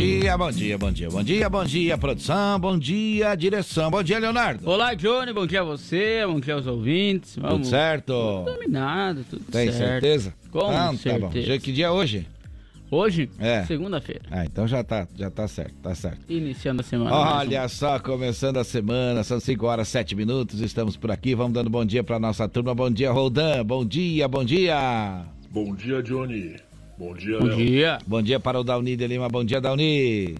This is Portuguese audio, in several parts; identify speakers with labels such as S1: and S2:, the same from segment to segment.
S1: Dia, bom dia, bom dia, bom dia, bom dia, produção, bom dia, direção, bom dia, Leonardo.
S2: Olá, Johnny, bom dia a você, bom dia aos ouvintes.
S1: Vamos. Tudo certo?
S2: Tudo dominado, tudo
S1: Tem
S2: certo.
S1: certeza?
S2: Com
S1: ah,
S2: certeza.
S1: Tá bom. Já que dia é hoje?
S2: Hoje?
S1: É.
S2: Segunda-feira.
S1: Ah, então já tá, já tá certo, tá certo.
S2: Iniciando a semana.
S1: Olha só, começando a semana, são 5 horas 7 minutos, estamos por aqui, vamos dando bom dia pra nossa turma. Bom dia, Roldan, bom dia, bom dia.
S3: Bom dia, Johnny. Bom dia,
S2: Bom
S3: Léo.
S2: dia.
S1: Bom dia para o Dauni de Lima, bom dia, Dauni.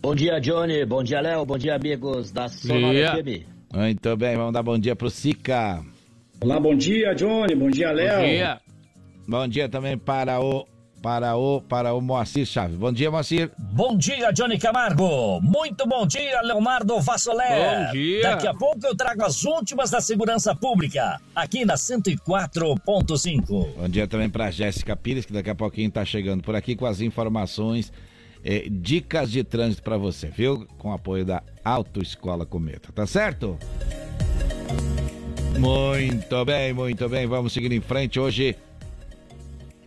S4: Bom dia, Johnny. Bom dia, Léo. Bom dia, amigos da Sonora
S2: Dia.
S4: FM.
S1: Muito bem, vamos dar bom dia pro Sica.
S5: Olá, bom dia, Johnny. Bom dia, Léo.
S2: Bom dia.
S1: Bom dia também para o para o para o Moacir Chaves. Bom dia, Moacir.
S6: Bom dia, Johnny Camargo. Muito bom dia, Leonardo Vassolé.
S2: Bom dia.
S6: Daqui a pouco eu trago as últimas da segurança pública, aqui na 104.5.
S1: Bom dia também para Jéssica Pires, que daqui a pouquinho tá chegando por aqui com as informações, eh, dicas de trânsito para você, viu? Com apoio da Autoescola Cometa, tá certo? Muito bem, muito bem. Vamos seguir em frente hoje.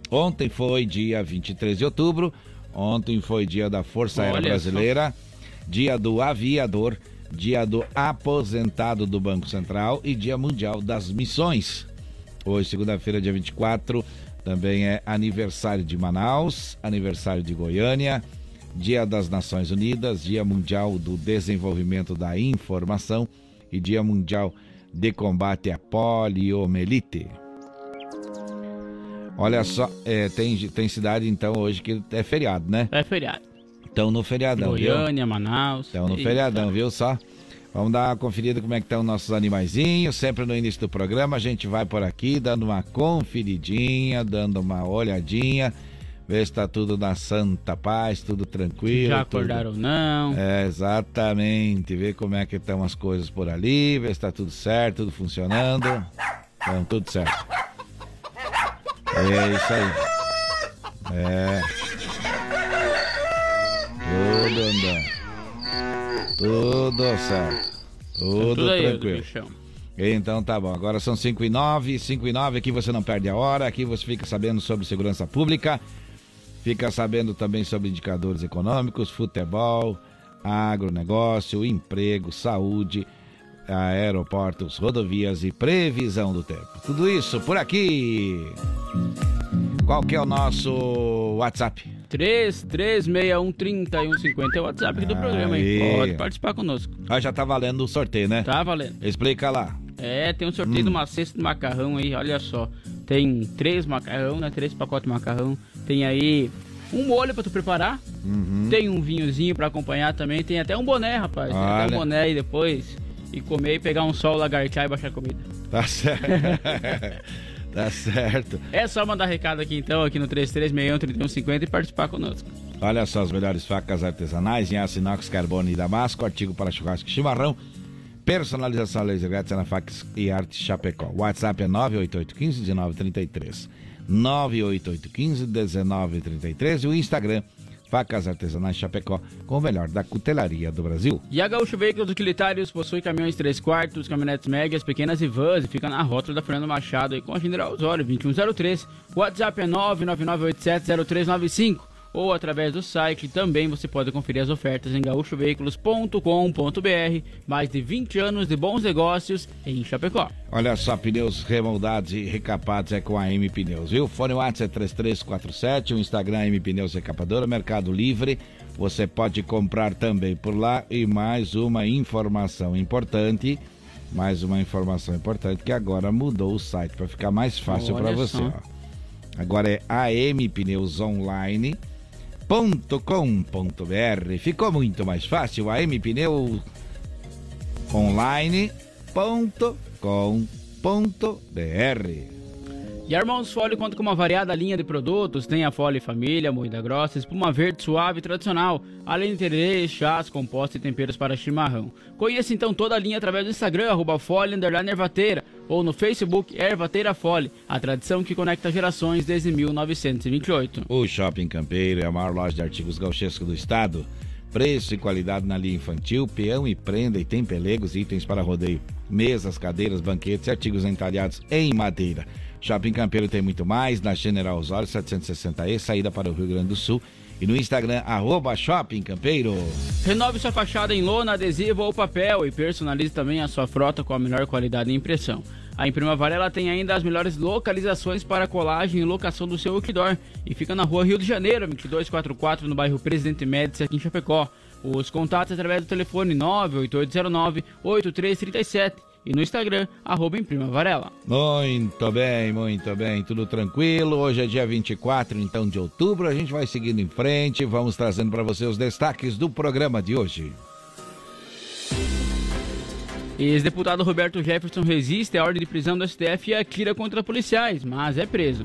S1: Ontem foi dia 23 de outubro. Ontem foi dia da Força Aérea
S2: Olha
S1: Brasileira, dia do aviador, dia do aposentado do Banco Central e dia mundial das missões. Hoje, segunda-feira, dia 24, também é aniversário de Manaus, aniversário de Goiânia, dia das Nações Unidas, dia mundial do desenvolvimento da informação e dia mundial de combate à poliomielite. Olha só, é, tem, tem cidade então hoje que é feriado, né?
S2: É feriado.
S1: Então no feriadão, viu?
S2: Goiânia, Manaus.
S1: Então no
S2: Eita.
S1: feriadão, viu só? Vamos dar uma conferida como é que estão nossos animaizinhos. Sempre no início do programa a gente vai por aqui dando uma conferidinha, dando uma olhadinha, ver se tá tudo na santa paz, tudo tranquilo.
S2: Já
S1: tudo-
S2: acordaram ou não?
S1: É, exatamente. Ver como é que estão as coisas por ali, ver se tá tudo certo, tudo funcionando. Então, tudo certo. É isso aí. É. Tudo andando. Tudo certo. Tudo,
S2: Tudo aí,
S1: tranquilo. Então tá bom, agora são 5 e 9, 5 e 9, aqui você não perde a hora, aqui você fica sabendo sobre segurança pública, fica sabendo também sobre indicadores econômicos, futebol, agronegócio, emprego, saúde, aeroportos, rodovias e previsão do tempo. Tudo isso por aqui. Qual que é o nosso WhatsApp?
S2: 33613150 é o WhatsApp aqui do programa,
S1: Aí.
S2: hein? Pode participar conosco.
S1: Ah, já tá valendo o sorteio, né?
S2: Tá valendo.
S1: Explica lá.
S2: É, tem um sorteio
S1: Hum.
S2: de uma cesta de macarrão aí, olha só. Tem três macarrão, né? Três pacotes de macarrão. Tem aí um molho pra tu preparar.
S1: Uhum.
S2: Tem um vinhozinho pra acompanhar também. Tem até um boné, rapaz. Tem até
S1: Olha.
S2: um boné aí depois. E comer e pegar um sol, lagartear e baixar comida.
S1: Tá certo. tá certo.
S2: É só mandar recado aqui então, aqui no 3361-3150 e participar conosco.
S1: Olha só as melhores facas artesanais em aço inox, carbono e damasco, artigo para churrasco e chimarrão. Personalização laser grátis na Fax e Arte Chapecó. WhatsApp é 98815-1933. 98815-1933 e o Instagram Facas Artesanais Chapecó, com o melhor da cutelaria do Brasil.
S2: E a Gaúcho Veículos Utilitários possui caminhões 3 quartos, caminhonetes médias, pequenas e vans e fica na rótula da Fernando Machado aí com a General Osório 2103. O WhatsApp é 999870395 ou através do site também você pode conferir as ofertas em gaúchoveículos.com.br. Mais de 20 anos de bons negócios em Chapecó.
S1: Olha só, pneus remoldados e recapados é com a M Pneus, viu? Fone WhatsApp é 3347, o Instagram é M Pneus Recapadora, Mercado Livre. Você pode comprar também por lá e mais uma informação importante, mais uma informação importante que agora mudou o site para ficar mais fácil para você, ó. Agora é ampneusonline.com.br. Ficou muito mais fácil, ampneu online.com.br.
S2: E a Irmãos Fole conta com uma variada linha de produtos, tem a Fole Família, moída grossa, espuma verde suave e tradicional, além de tererê, chás, compostos e temperos para chimarrão. Conheça então toda a linha através do Instagram, arroba ervateira, ou no Facebook Ervateira Fole, a tradição que conecta gerações desde 1928.
S1: O Shopping Campeiro é a maior loja de artigos gauchescos do estado. Preço e qualidade na linha infantil, peão e prenda e tem pelegos e itens para rodeio. Mesas, cadeiras, banquetes e artigos entalhados em madeira. Shopping Campeiro tem muito mais na General Osório 760E, saída para o Rio Grande do Sul. E no Instagram, arroba Shopping Campeiro.
S2: Renove sua fachada em lona, adesivo ou papel e personalize também a sua frota com a melhor qualidade de impressão. A Imprima Varela tem ainda as melhores localizações para colagem e locação do seu outdoor e fica na rua Rio de Janeiro, 2244, no bairro Presidente Médici, aqui em Chapecó. Os contatos através do telefone 98809-8337 e no Instagram, arroba Imprima Varela.
S1: Muito bem, muito bem, tudo tranquilo. Hoje é dia 24, então, de outubro. A gente vai seguindo em frente, vamos trazendo para você os destaques do programa de hoje.
S2: Ex-deputado Roberto Jefferson resiste à ordem de prisão do STF e atira contra policiais, mas é preso.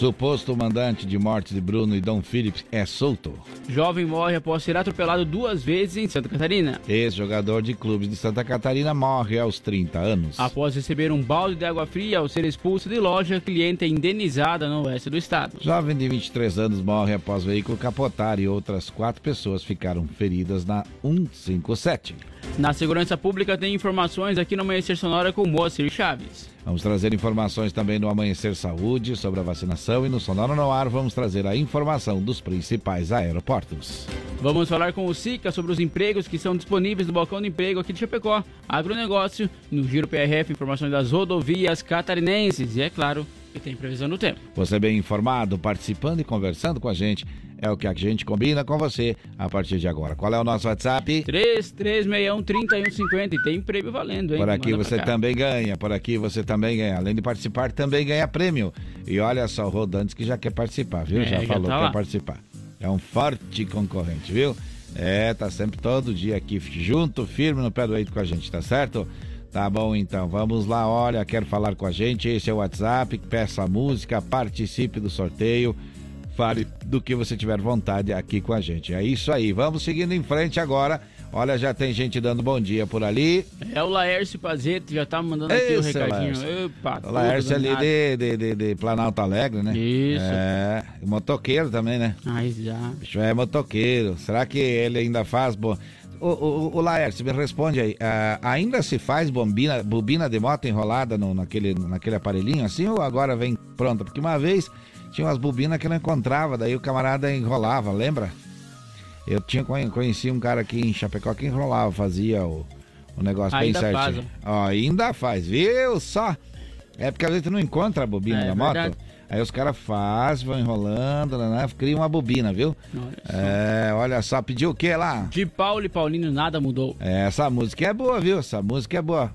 S1: Suposto mandante de morte de Bruno e Dom Phillips é solto.
S2: Jovem morre após ser atropelado duas vezes em Santa Catarina.
S1: Ex-jogador de clubes de Santa Catarina morre aos 30 anos.
S2: Após receber um balde de água fria ao ser expulso de loja, cliente é indenizada no oeste do estado.
S1: Jovem de 23 anos morre após veículo capotar e outras quatro pessoas ficaram feridas na 157.
S2: Na segurança pública tem informações aqui no Amanhecer Sonora com Moacir Chaves.
S1: Vamos trazer informações também no Amanhecer Saúde sobre a vacinação e no Sonora no Ar vamos trazer a informação dos principais aeroportos.
S2: Vamos falar com o SICA sobre os empregos que são disponíveis no balcão de emprego aqui de Chapecó, agronegócio, no Giro PRF, informações das rodovias catarinenses e, é claro, que tem previsão do tempo.
S1: Você bem informado, participando e conversando com a gente, é o que a gente combina com você a partir de agora. Qual é o nosso WhatsApp?
S2: 3361-3150 e tem prêmio valendo, hein?
S1: Por aqui você também ganha, por aqui você também ganha. Além de participar, também ganha prêmio. E olha só, o Rodantes que já quer participar, viu?
S2: É,
S1: já
S2: já
S1: falou
S2: tá
S1: que quer participar. É um forte concorrente, viu? É, tá sempre todo dia aqui junto, firme no pé do eito com a gente, tá certo? Tá bom então, vamos lá, olha, quer falar com a gente, esse é o WhatsApp, peça a música, participe do sorteio, fale do que você tiver vontade aqui com a gente. É isso aí, vamos seguindo em frente agora. Olha, já tem gente dando bom dia por ali.
S2: É o Laércio Pazeto, já tá mandando aqui o
S1: Esse o
S2: recadinho.
S1: Laércio.
S2: Epa,
S1: O Laércio ali de, de, de, de Planalto Alegre, né?
S2: Isso.
S1: É, motoqueiro também, né?
S2: Ai, já.
S1: Bicho é motoqueiro. Será que ele ainda faz bom? O, o, o Laércio, me responde aí. ah, ainda se faz bombina, bobina de moto enrolada no, naquele, naquele aparelhinho assim ou agora vem pronta? Porque uma vez tinha umas bobinas que não encontrava, daí o camarada enrolava, lembra? Eu tinha conhe- conheci um cara aqui em Chapecó que enrolava, fazia o, o negócio
S2: Ainda
S1: bem
S2: faz,
S1: certinho. Ó, ainda faz, viu só? É porque às vezes tu não encontra a bobina
S2: É,
S1: da
S2: verdade.
S1: moto. Aí os caras fazem, vão enrolando, né, né, criam uma bobina, viu?
S2: Olha só.
S1: É, olha só, pediu o que lá?
S2: De Paulo e Paulino nada mudou.
S1: É, essa música é boa, viu? Essa música é boa.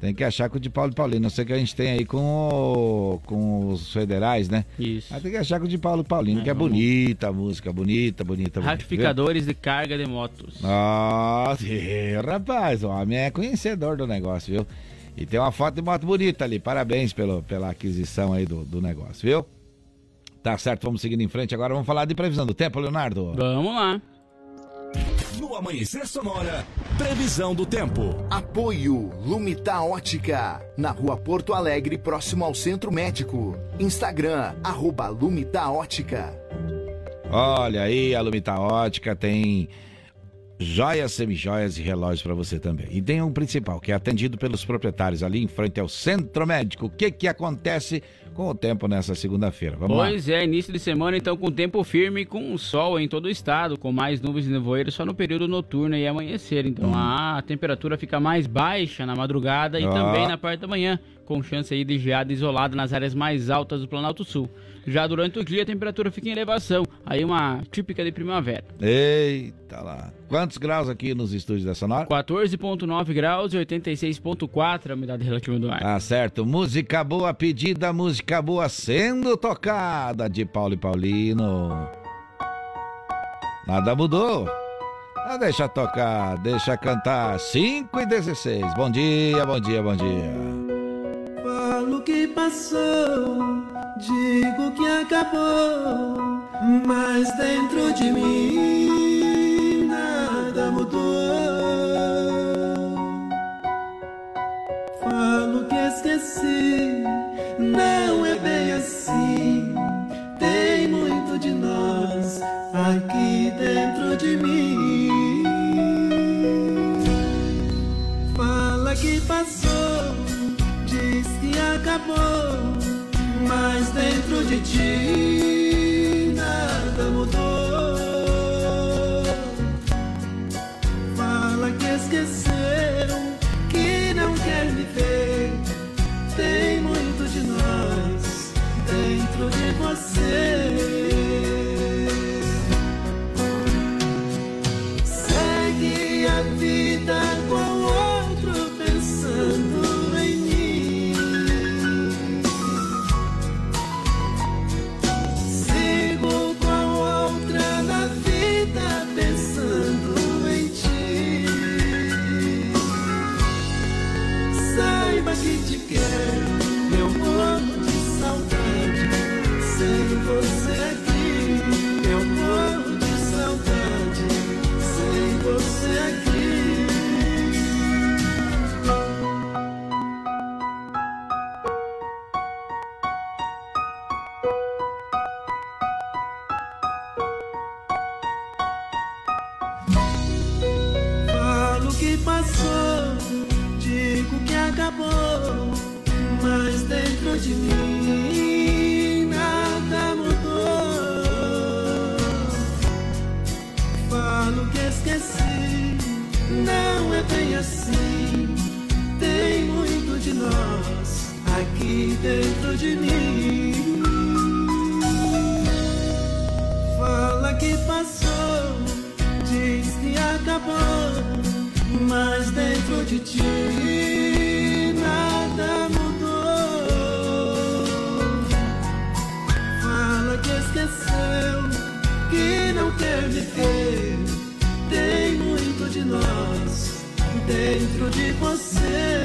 S1: Tem que achar com o de Paulo e Paulino. Não sei o que a gente tem aí com, o- com os federais, né?
S2: Isso.
S1: Mas tem que achar com o de Paulo e Paulino,
S2: É,
S1: que é
S2: vamos.
S1: bonita a música, bonita, bonita, bonita.
S2: Ratificadores de carga de motos.
S1: Nossa, ih, rapaz, o homem é conhecedor do negócio, viu? E tem uma foto de moto bonita ali. Parabéns pelo, pela aquisição aí do, do negócio, viu? Tá certo, vamos seguindo em frente. Agora vamos falar de previsão do tempo, Leonardo.
S2: Vamos lá.
S7: No Amanhecer Sonora, previsão do tempo.
S8: Apoio Lumita Ótica, na rua Porto Alegre, próximo ao Centro Médico. Instagram, arroba Lumita Ótica.
S1: Olha aí, a Lumita Ótica tem joias, semijoias e relógios para você também. E tem um principal, que é atendido pelos proprietários ali em frente ao Centro Médico. O que que acontece com o tempo nessa segunda-feira? Vamos lá.
S2: Pois é, início de semana então com tempo firme e com sol em todo o estado, com mais nuvens e nevoeiros só no período noturno e amanhecer. Então a temperatura fica mais baixa na madrugada e
S1: Ó.
S2: também na parte da manhã, com chance aí de geada isolada nas áreas mais altas do Planalto Sul. Já durante o dia a temperatura fica em elevação, aí uma típica de primavera.
S1: Eita lá. Quantos graus aqui nos estúdios da Sonora?
S2: 14.9 graus e 86.4 a umidade relativa do ar.
S1: Tá certo. Música boa pedida, música boa sendo tocada de Paulo e Paulino. Nada mudou. Ah, deixa tocar, deixa cantar. 5 e 16. Bom dia, bom dia, bom dia.
S9: Falo que passou, digo que acabou, mas dentro de mim nada mudou. Dentro de de mim. Fala que passou, diz que acabou, mas dentro de ti nada mudou. Fala que esqueceu, que não quer. Tem muito de nós dentro de você.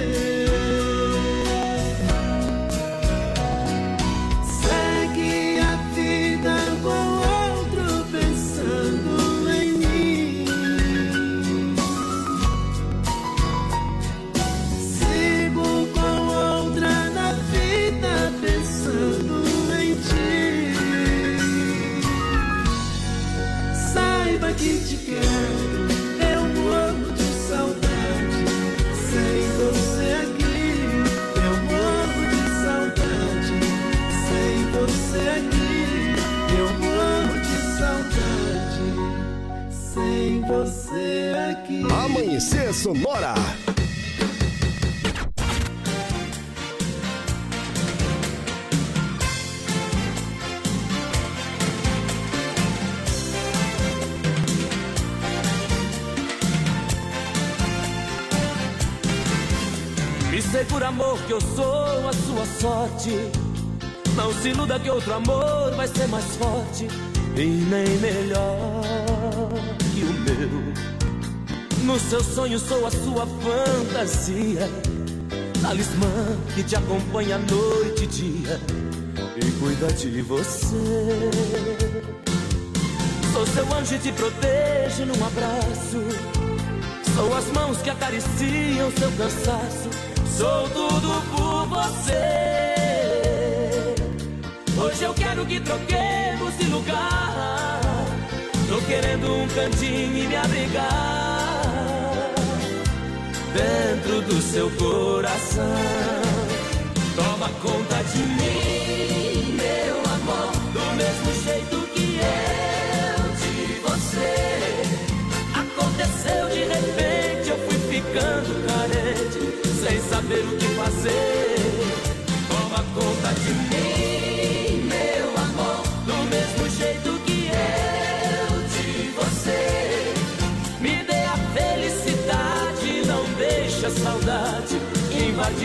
S10: Amanhecer Sonora.
S11: Me segura, amor, que eu sou a sua sorte. Não se iluda que outro amor vai ser mais forte e nem melhor que o meu. No seu sonho sou a sua fantasia, talismã que te acompanha noite e dia e cuida de você. Sou seu anjo e te protejo num abraço. Sou as mãos que acariciam seu cansaço. Sou tudo por você. Hoje eu quero que troquemos de lugar. Tô querendo um cantinho e me abrigar dentro do seu coração. Toma conta de mim, meu amor, do mesmo jeito que eu de você. Aconteceu de repente, eu fui ficando carente, sem saber o que fazer. Toma conta de mim,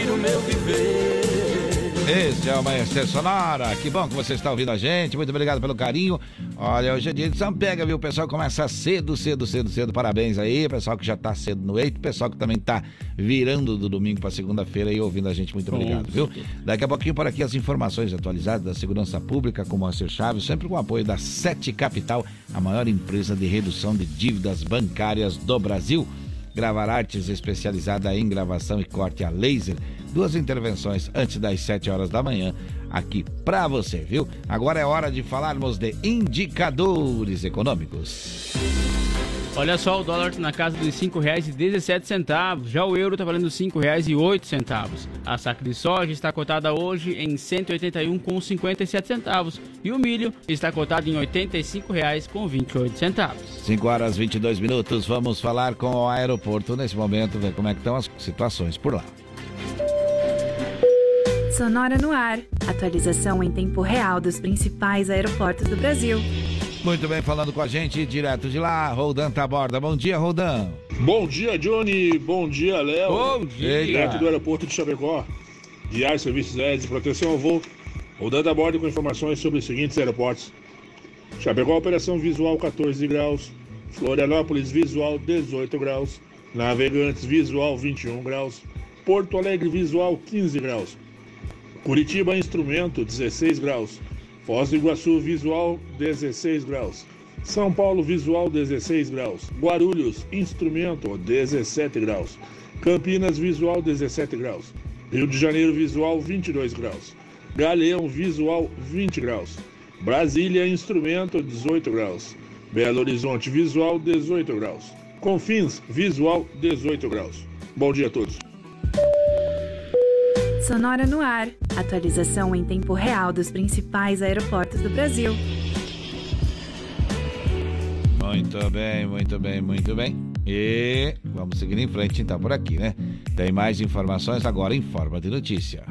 S11: felicidade, não deixe a saudade invadir o meu viver.
S1: Este Esse é o Amanhecer Sonora. Que bom que você está ouvindo a gente. Muito obrigado pelo carinho. Olha, hoje é dia de São Pega, viu? O pessoal começa cedo, cedo, cedo, cedo. Parabéns aí. Pessoal que já está cedo no eito. Pessoal que também está virando do domingo para segunda-feira e ouvindo a gente. Muito obrigado, viu? Daqui a pouquinho por aqui as informações atualizadas da segurança pública com o Moacir Chaves, sempre com o apoio da Sete Capital, a maior empresa de redução de dívidas bancárias do Brasil. Gravar Artes, especializada em gravação e corte a laser. Duas intervenções antes das 7 horas da manhã, aqui pra você, viu? Agora é hora de falarmos de indicadores econômicos.
S2: Olha só, o dólar na casa dos R$ 5,17, já o euro está valendo R$ 5,08. A saca de soja está cotada hoje em R$ 181,57 e o milho está cotado em R$ 85,28.
S1: 5 horas 22 minutos, vamos falar com o aeroporto nesse momento, ver como é que estão as situações por lá.
S12: Sonora no ar. Atualização em tempo real dos principais aeroportos do Brasil.
S1: Muito bem, falando com a gente direto de lá, Roldan Taborda. Bom dia, Roldan.
S3: Bom dia, Johnny. Bom dia, Léo.
S2: Bom dia.
S3: Direto do aeroporto de Chapecó. Diário Serviços Aéreos de Proteção ao Voo. Roldan Taborda com informações sobre os seguintes aeroportos. Chapecó, operação visual 14 graus. Florianópolis, visual 18 graus. Navegantes, visual 21 graus. Porto Alegre, visual 15 graus. Curitiba, instrumento 16 graus. Foz do Iguaçu, visual 16 graus. São Paulo, visual 16 graus. Guarulhos, instrumento 17 graus. Campinas, visual 17 graus. Rio de Janeiro, visual 22 graus. Galeão, visual 20 graus. Brasília, instrumento 18 graus. Belo Horizonte, visual 18 graus. Confins, visual 18 graus. Bom dia a todos.
S12: Sonora no ar. Atualização em tempo real dos principais aeroportos do Brasil.
S1: Muito bem, muito bem, muito bem. E vamos seguir em frente então por aqui, né? Tem mais informações agora em forma de notícia.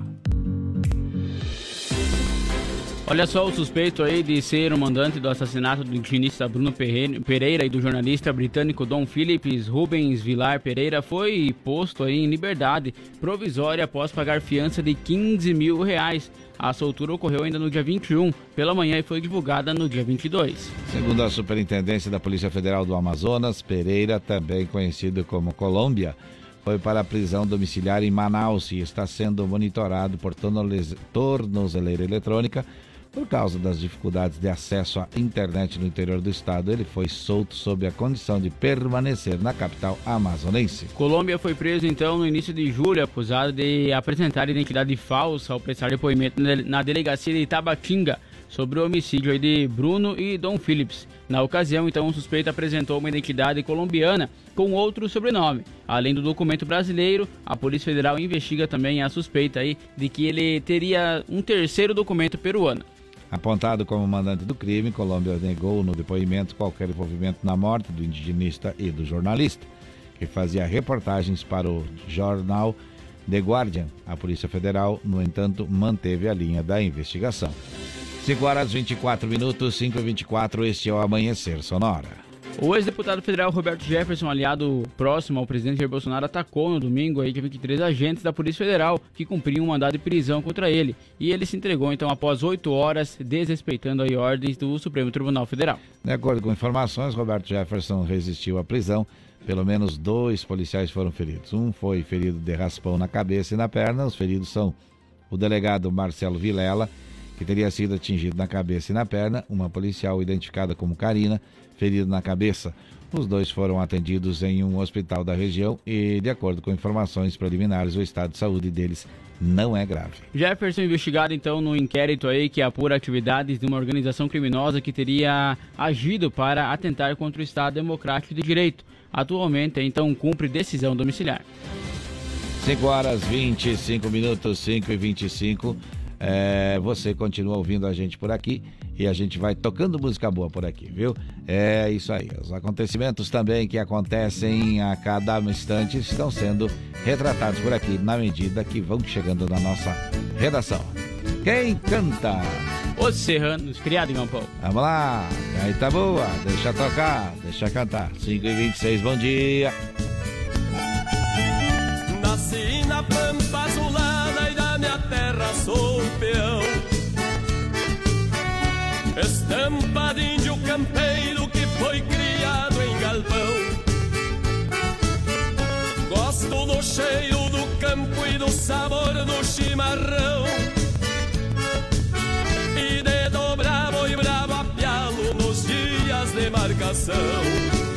S2: Olha só o suspeito aí de ser o mandante do assassinato do indigenista Bruno Pereira e do jornalista britânico Dom Phillips Rubens Vilar Pereira foi posto aí em liberdade provisória após pagar fiança de 15 mil reais. A soltura ocorreu ainda no dia 21 pela manhã e foi divulgada no dia 22.
S1: Segundo a Superintendência da Polícia Federal do Amazonas, Pereira, também conhecido como Colômbia, foi para a prisão domiciliar em Manaus e está sendo monitorado por tornozeleira eletrônica por causa das dificuldades de acesso à internet no interior do estado, ele foi solto sob a condição de permanecer na capital amazonense.
S2: Colômbia foi preso então no início de julho, acusado de apresentar identidade falsa ao prestar depoimento na delegacia de Itabatinga sobre o homicídio de Bruno e Dom Phillips. Na ocasião, então, o suspeito apresentou uma identidade colombiana com outro sobrenome. Além do documento brasileiro, a Polícia Federal investiga também a suspeita aí de que ele teria um terceiro documento peruano.
S1: Apontado como mandante do crime, Colômbia negou no depoimento qualquer envolvimento na morte do indigenista e do jornalista, que fazia reportagens para o jornal The Guardian. A Polícia Federal, no entanto, manteve a linha da investigação. 5 horas 24 minutos, 5 e 24, este é o Amanhecer Sonora.
S2: O ex-deputado federal Roberto Jefferson, aliado próximo ao presidente Jair Bolsonaro, atacou no domingo aí, dia 23 agentes da Polícia Federal que cumpriam um mandado de prisão contra ele. E ele se entregou então após oito horas, desrespeitando as ordens do Supremo Tribunal Federal.
S1: De acordo com informações, Roberto Jefferson resistiu à prisão. Pelo menos dois policiais foram feridos. Um foi ferido de raspão na cabeça e na perna. Os feridos são o delegado Marcelo Vilela, que teria sido atingido na cabeça e na perna, uma policial identificada como Karina ferido na cabeça. Os dois foram atendidos em um hospital da região e, de acordo com informações preliminares, o estado de saúde deles não é grave.
S2: Jefferson investigado então no inquérito aí que apura atividades de uma organização criminosa que teria agido para atentar contra o Estado Democrático de Direito. Atualmente, então, cumpre decisão domiciliar.
S1: 5 horas 25 minutos, 5 e 25. É, você continua ouvindo a gente por aqui e a gente vai tocando música boa por aqui, viu? É isso aí. Os acontecimentos também que acontecem a cada instante estão sendo retratados por aqui na medida que vão chegando na nossa redação. Quem canta?
S2: Os Serranos, criado em Galpão.
S1: Vamos lá, aí tá boa, deixa tocar, deixa cantar. 5 e 26 bom dia.
S13: Nasci na sou peão. Estampa de índio campeiro que foi criado em galpão. Gosto do cheiro do campo e do sabor do chimarrão. E de dobrar e bravo a nos dias de marcação.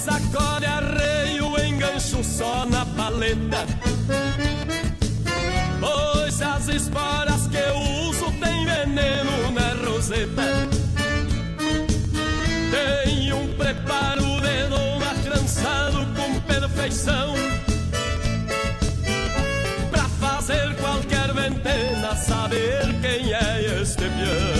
S13: sacode arreio, engancho só na paleta. Pois as esporas que eu uso tem veneno na roseta. Tem um preparo de doma trançado com perfeição. Pra fazer qualquer ventena saber quem é este peão.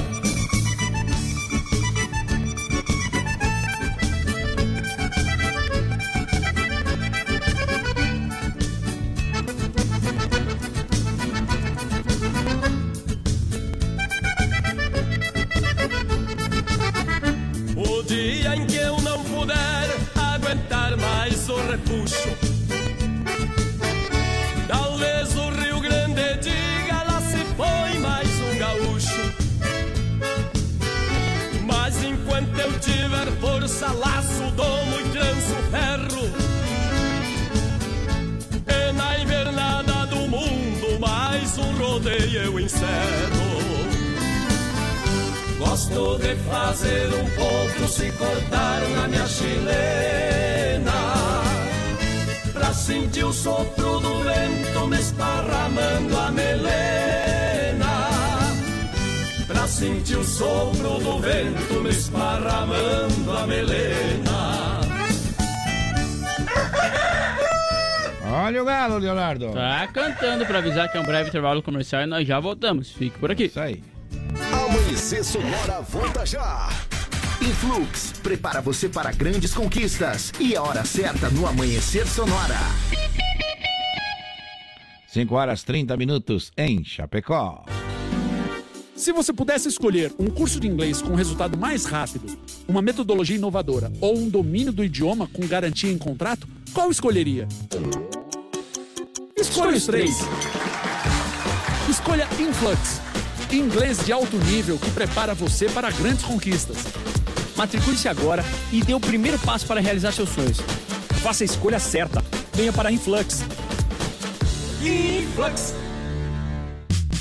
S13: encerro Gosto de fazer um potro se cortar na minha chilena. Pra sentir o sopro do vento me esparramando a melena. Pra sentir o sopro do vento me esparramando a melena
S1: Olha o galo, Leonardo.
S2: Tá cantando pra avisar que é um breve intervalo comercial e nós já voltamos. Fique por aqui.
S1: Isso aí.
S10: Amanhecer Sonora volta já.
S8: Influx prepara você para grandes conquistas e a hora certa no Amanhecer Sonora.
S1: 5 horas 30 minutos em Chapecó.
S14: Se você pudesse escolher um curso de inglês com resultado mais rápido, uma metodologia inovadora ou um domínio do idioma com garantia em contrato, qual escolheria? Escolha os três. Escolha Influx, inglês de alto nível que prepara você para grandes conquistas.
S15: Matricule-se agora e dê o primeiro passo para realizar seus sonhos.
S14: Faça a escolha certa. Venha para Influx.
S13: Influx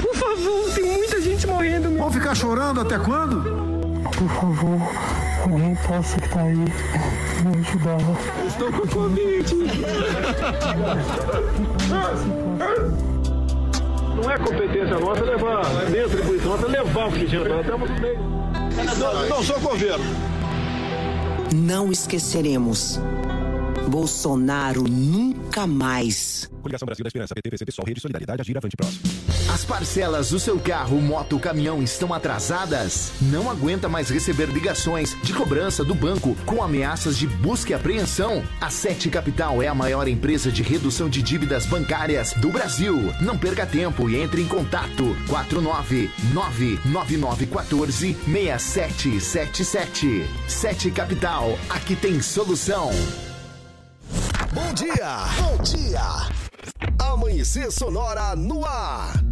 S16: Por favor, tem muita gente morrendo. Meu.
S17: Vão ficar chorando até quando?
S18: Por favor, alguém possa que tá aí me ajudar.
S16: Estou com Covid.
S19: Não é competência nossa levar, nem atribuição nossa levar o que nós estamos no meio. Não, não sou governo.
S20: Não esqueceremos. Bolsonaro nunca mais.
S21: Coligação Brasil da Esperança, PT, PCB, Sol, Rede Solidariedade, Agir, Avante, Próximo.
S8: As parcelas do seu carro, moto, caminhão estão atrasadas? Não aguenta mais receber ligações de cobrança do banco com ameaças de busca e apreensão? A Sete Capital é a maior empresa de redução de dívidas bancárias do Brasil. Não perca tempo e entre em contato 49999146777. Sete Capital, aqui tem solução.
S10: Bom dia, bom dia. Amanhecer Sonora no ar.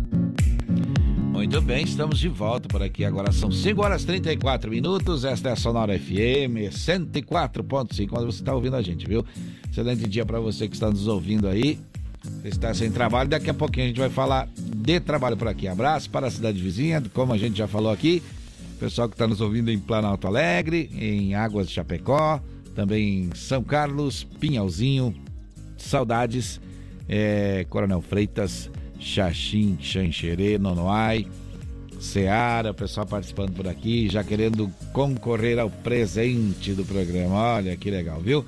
S1: Muito bem, estamos de volta por aqui. Agora são 5 horas e 34 minutos. Esta é a Sonora FM 104.5. Quando você está ouvindo a gente, viu? Excelente dia para você que está nos ouvindo aí. Você está sem trabalho, daqui a pouquinho a gente vai falar de trabalho por aqui. Abraço para a cidade vizinha, como a gente já falou aqui. Pessoal que está nos ouvindo em Planalto Alegre, em Águas de Chapecó, também em São Carlos, Pinhalzinho, Saudades, é, Coronel Freitas, Xaxim, Xanxerê, Nonoai, Seara, pessoal participando por aqui, já querendo concorrer ao presente do programa. Olha que legal, viu?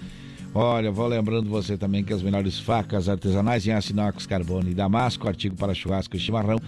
S1: Olha, vou lembrando você também que as melhores facas artesanais em aço inox, carbono e damasco, artigo para churrasco e chimarrão,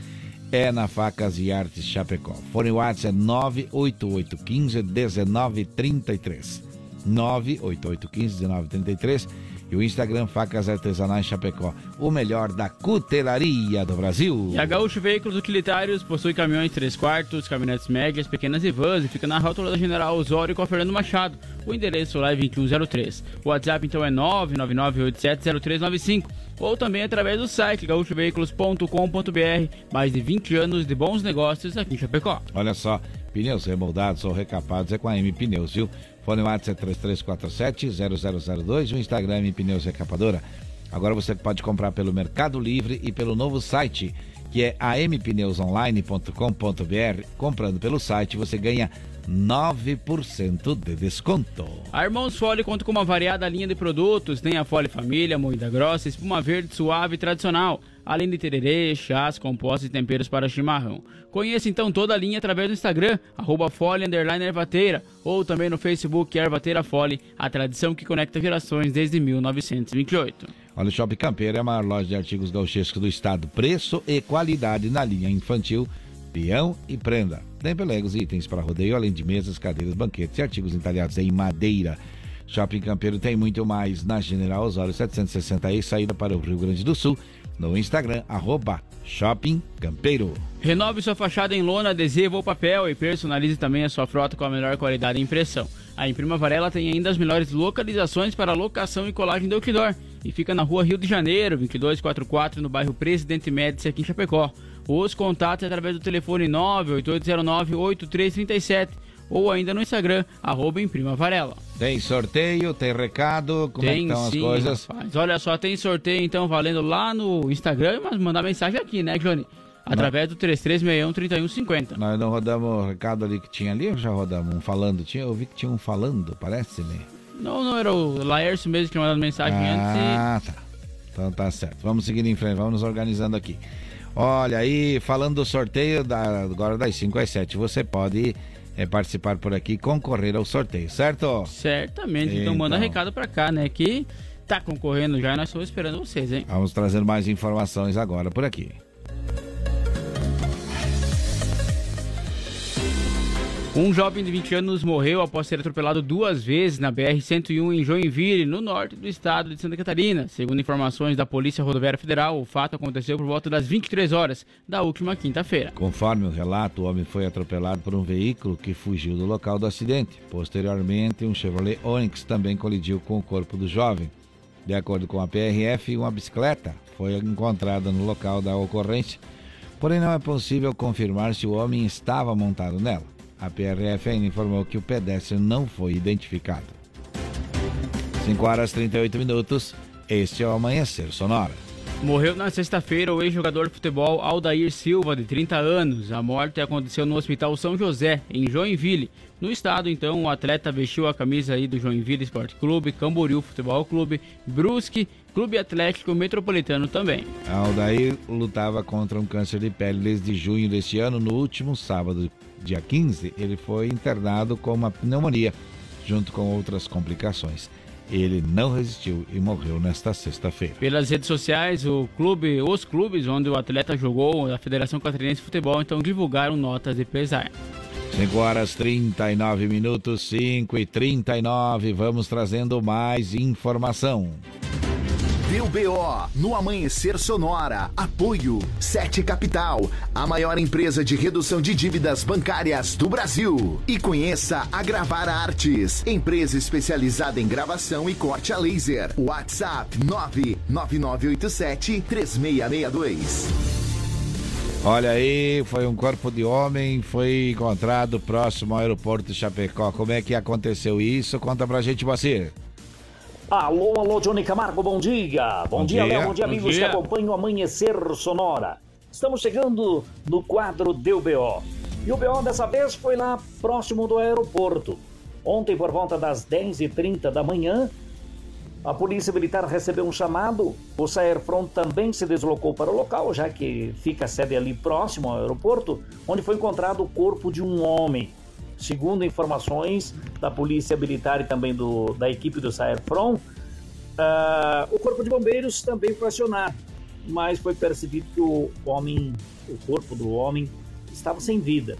S1: é na Facas e Artes Chapecó. Fone WhatsApp é 98815 1933. 98815 1933 e o Instagram Facas Artesanais Chapecó, o melhor da cutelaria do Brasil.
S2: E a Gaúcho Veículos Utilitários possui caminhões 3 quartos, caminhonetes médias, pequenas e vans e fica na rótula da General Osório com a Fernando Machado. O endereço lá é 2103. O WhatsApp então é 999870395 ou também através do site gaúchoveículos.com.br. Mais de 20 anos de bons negócios aqui em Chapecó.
S1: Olha só, pneus remoldados ou recapados é com a M Pneus, viu? Fone WhatsApp é 3347-0002 e o Instagram é Pneus Recapadora. Agora você pode comprar pelo Mercado Livre e pelo novo site, que é ampneusonline.com.br. Comprando pelo site, você ganha 9% de desconto.
S2: A Irmãos Fole conta com uma variada linha de produtos. Tem a Fole Família, moída grossa, espuma verde suave e tradicional. Além de tererê, chás, compostos e temperos para chimarrão. Conheça então toda a linha através do Instagram, arroba Ervateira, ou também no Facebook Ervateira Fole, a tradição que conecta gerações desde 1928.
S1: Olha, o Shopping Campeiro é a maior loja de artigos gauchescos do estado. Preço e qualidade na linha infantil, peão e prenda. Tem pelegos e itens para rodeio, além de mesas, cadeiras, banquetes e artigos entalhados em madeira. Shopping Campeiro tem muito mais na General Osório 760 saída para o Rio Grande do Sul. No Instagram, arroba Shopping Campeiro.
S2: Renove sua fachada em lona, adesivo ou papel e personalize também a sua frota com a melhor qualidade de impressão. A Imprima Varela tem ainda as melhores localizações para locação e colagem de outdoor e fica na rua Rio de Janeiro, 2244, no bairro Presidente Médici, aqui em Chapecó. Os contatos é através do telefone 98809-8337 ou ainda no Instagram, arroba Imprima Varela.
S1: Tem sorteio, tem recado, como
S2: tem
S1: é que estão
S2: sim,
S1: as coisas?
S2: Rapaz. Olha só, tem sorteio então valendo lá no Instagram, mas mandar mensagem aqui, né, Johnny? Através do 3361-3150.
S1: Nós não rodamos o recado ali que tinha ali, ou já rodamos um falando? Tinha, eu vi que tinha um falando, parece-me.
S2: Não, não, era o Laércio mesmo que tinha mandado mensagem antes.
S1: Ah, tá. Então tá certo. Vamos seguir em frente, vamos nos organizando aqui. Olha aí, falando do sorteio da, agora das 5 às 7, você pode é, participar por aqui e concorrer ao sorteio, certo?
S2: Certamente. Então, manda
S1: Então.
S2: recado pra cá, né? Que tá concorrendo já e nós estamos esperando vocês, hein?
S1: Vamos trazer mais informações agora por aqui.
S2: Um jovem de 20 anos morreu após ser atropelado duas vezes na BR-101 em Joinville, no norte do estado de Santa Catarina. Segundo informações da Polícia Rodoviária Federal, o fato aconteceu por volta das 23 horas da última quinta-feira.
S1: Conforme o relato, o homem foi atropelado por um veículo que fugiu do local do acidente. Posteriormente, um Chevrolet Onix também colidiu com o corpo do jovem. De acordo com a PRF, uma bicicleta foi encontrada no local da ocorrência, porém não é possível confirmar se o homem estava montado nela. A PRF ainda informou que o pedestre não foi identificado. 5 horas 38 minutos. Este é o Amanhecer Sonora.
S2: Morreu na sexta-feira o ex-jogador de futebol Aldair Silva, de 30 anos. A morte aconteceu no Hospital São José, em Joinville. No estado, então, o atleta vestiu a camisa aí do Joinville Esporte Clube, Camboriú Futebol Clube, Brusque, Clube Atlético Metropolitano também.
S1: Aldair lutava contra um câncer de pele desde junho deste ano. No último sábado, dia 15, ele foi internado com uma pneumonia, junto com outras complicações. Ele não resistiu e morreu nesta sexta-feira.
S2: Pelas redes sociais, o clube, os clubes onde o atleta jogou, da Federação Catarinense de Futebol, então divulgaram notas de pesar.
S1: 5 horas 39 minutos, 5 e 39. Vamos trazendo mais informação.
S8: Deu BO no Amanhecer Sonora. Apoio Sete Capital, a maior empresa de redução de dívidas bancárias do Brasil. E conheça a Gravar Artes, empresa especializada em gravação e corte a laser. WhatsApp 99987 3662.
S1: Olha aí, foi um corpo de homem, foi encontrado próximo ao aeroporto de Chapecó. Como é que aconteceu isso? Conta pra gente, Bacir.
S22: Alô, alô, Johnny Camargo, bom dia. Bom,
S1: Bom
S22: dia,
S1: dia.
S22: Léo, bom dia,
S1: Bom
S22: amigos
S1: dia.
S22: que acompanham o Amanhecer Sonora. Estamos chegando no quadro Deu BO. E o BO dessa vez foi lá próximo do aeroporto. Ontem, por volta das 10h30 da manhã, a Polícia Militar recebeu um chamado. O Saerfront também se deslocou para o local, já que fica a sede ali próximo ao aeroporto, onde foi encontrado o corpo de um homem. Segundo informações da Polícia Militar e também do, da equipe do Saerfront, ah, o Corpo de Bombeiros também foi acionado, mas foi percebido que o homem, o corpo do homem, estava sem vida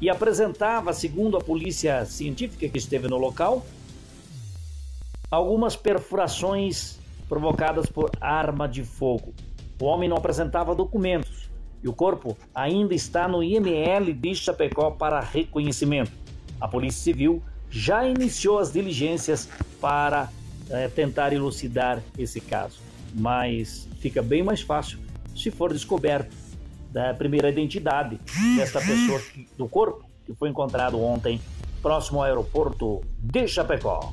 S22: e apresentava, segundo a polícia científica que esteve no local, algumas perfurações provocadas por arma de fogo. O homem não apresentava documentos e o corpo ainda está no IML de Chapecó para reconhecimento. A Polícia Civil já iniciou as diligências para eh, tentar elucidar esse caso, mas fica bem mais fácil se for descoberto da primeira identidade desta pessoa do corpo que foi encontrado ontem próximo ao aeroporto de Chapecó.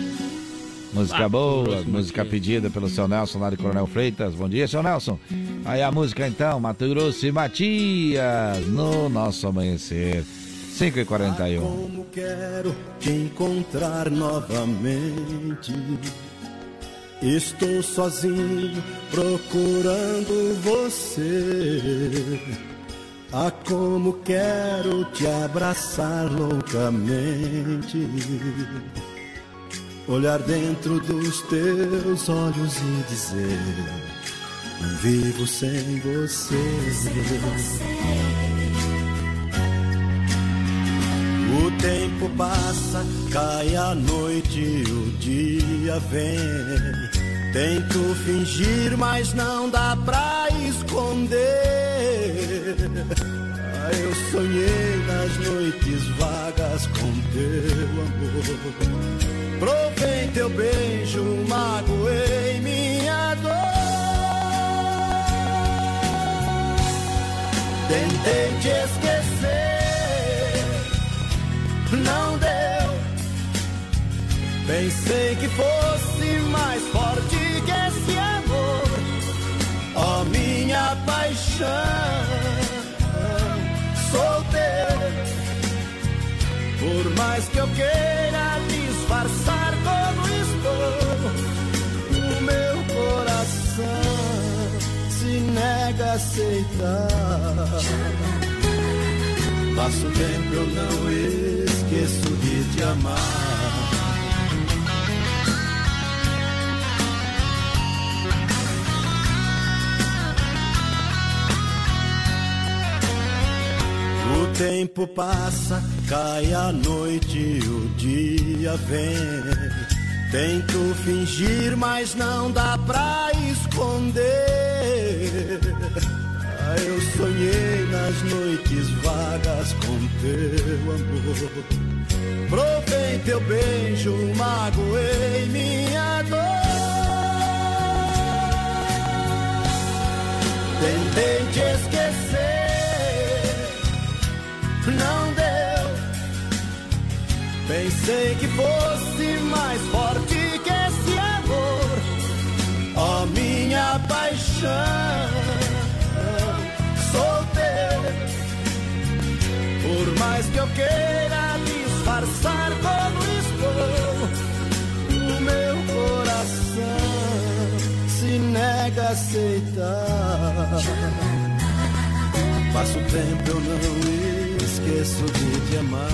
S1: Música
S2: Mato
S1: boa, música pedida pelo seu Nelson lá de Coronel Freitas. Bom dia, seu Nelson. Aí a música então, Mato Grosso e Matias, no nosso amanhecer. 5 e 41
S9: Como quero te encontrar novamente. Estou sozinho procurando você. Ah, como quero te abraçar loucamente. Olhar dentro dos teus olhos e dizer: Não vivo sem você. O tempo passa, cai a noite, o dia vem. Tento fingir, mas não dá pra esconder. Eu sonhei nas noites vagas com teu amor. Provei teu beijo, magoei minha dor. Tentei te esquecer, não deu. Pensei que fosse mais forte que esse amor, ó minha paixão. Teu, por mais que eu queira disfarçar como estou, o meu coração se nega a aceitar. Passo tempo eu não esqueço de te amar. Tempo passa, cai a noite, o dia vem. Tento fingir, mas não dá pra esconder. Ah, eu sonhei nas noites vagas com teu amor. Provei teu beijo, magoei minha dor. Tentei te esquecer, não deu. Pensei que fosse mais forte que esse amor, ó minha paixão. Sou teu, por mais que eu queira disfarçar como estou, o meu coração se nega a aceitar. Passo tempo eu não esqueço de te amar.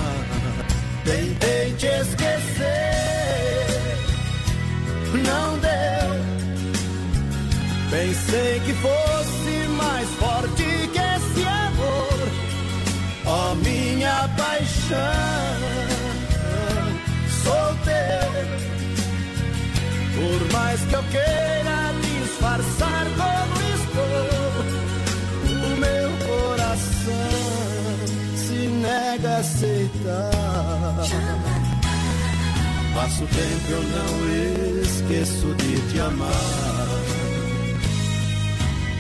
S9: Tentei te esquecer, não deu. Pensei que fosse mais forte que esse amor, ó minha paixão. Sou teu, por mais que eu queira disfarçar nega aceitar. Passo tempo eu não esqueço de te amar.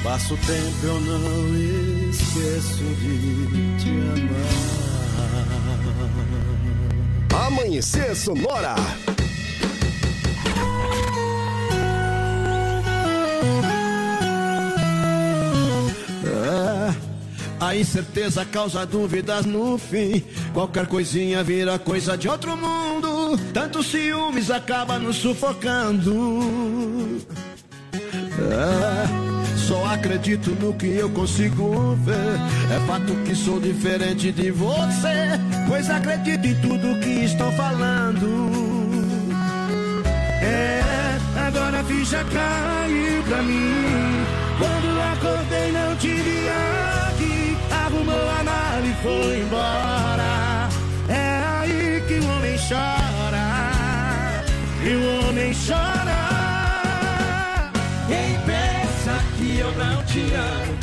S9: Passo tempo eu não esqueço de te amar.
S10: Amanhecer Sonora.
S9: A incerteza causa dúvidas no fim. Qualquer coisinha vira coisa de outro mundo. Tantos ciúmes acaba nos sufocando. É, só acredito no que eu consigo ver. É fato que sou diferente de você. Pois acredito em tudo que estão falando. É, agora a ficha caiu pra mim. Quando foi embora. É aí que o homem chora. E o homem chora.
S13: Quem pensa que eu não te amo,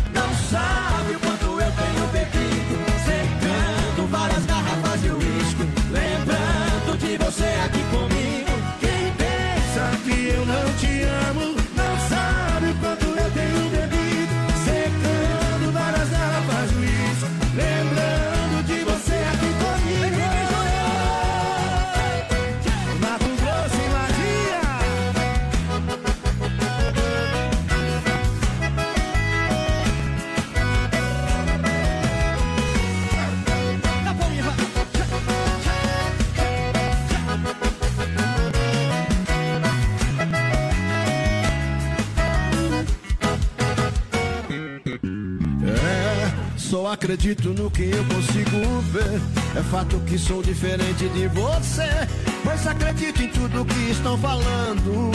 S17: acredito no que eu consigo ver. É fato que sou diferente de você. Mas acredito em tudo que estão falando.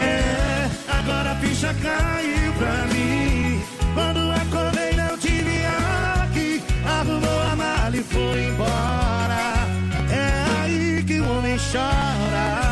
S17: É, agora a ficha caiu pra mim. Quando acordei, não te vi aqui. Arrumou a mala e foi embora. É aí que o homem chora.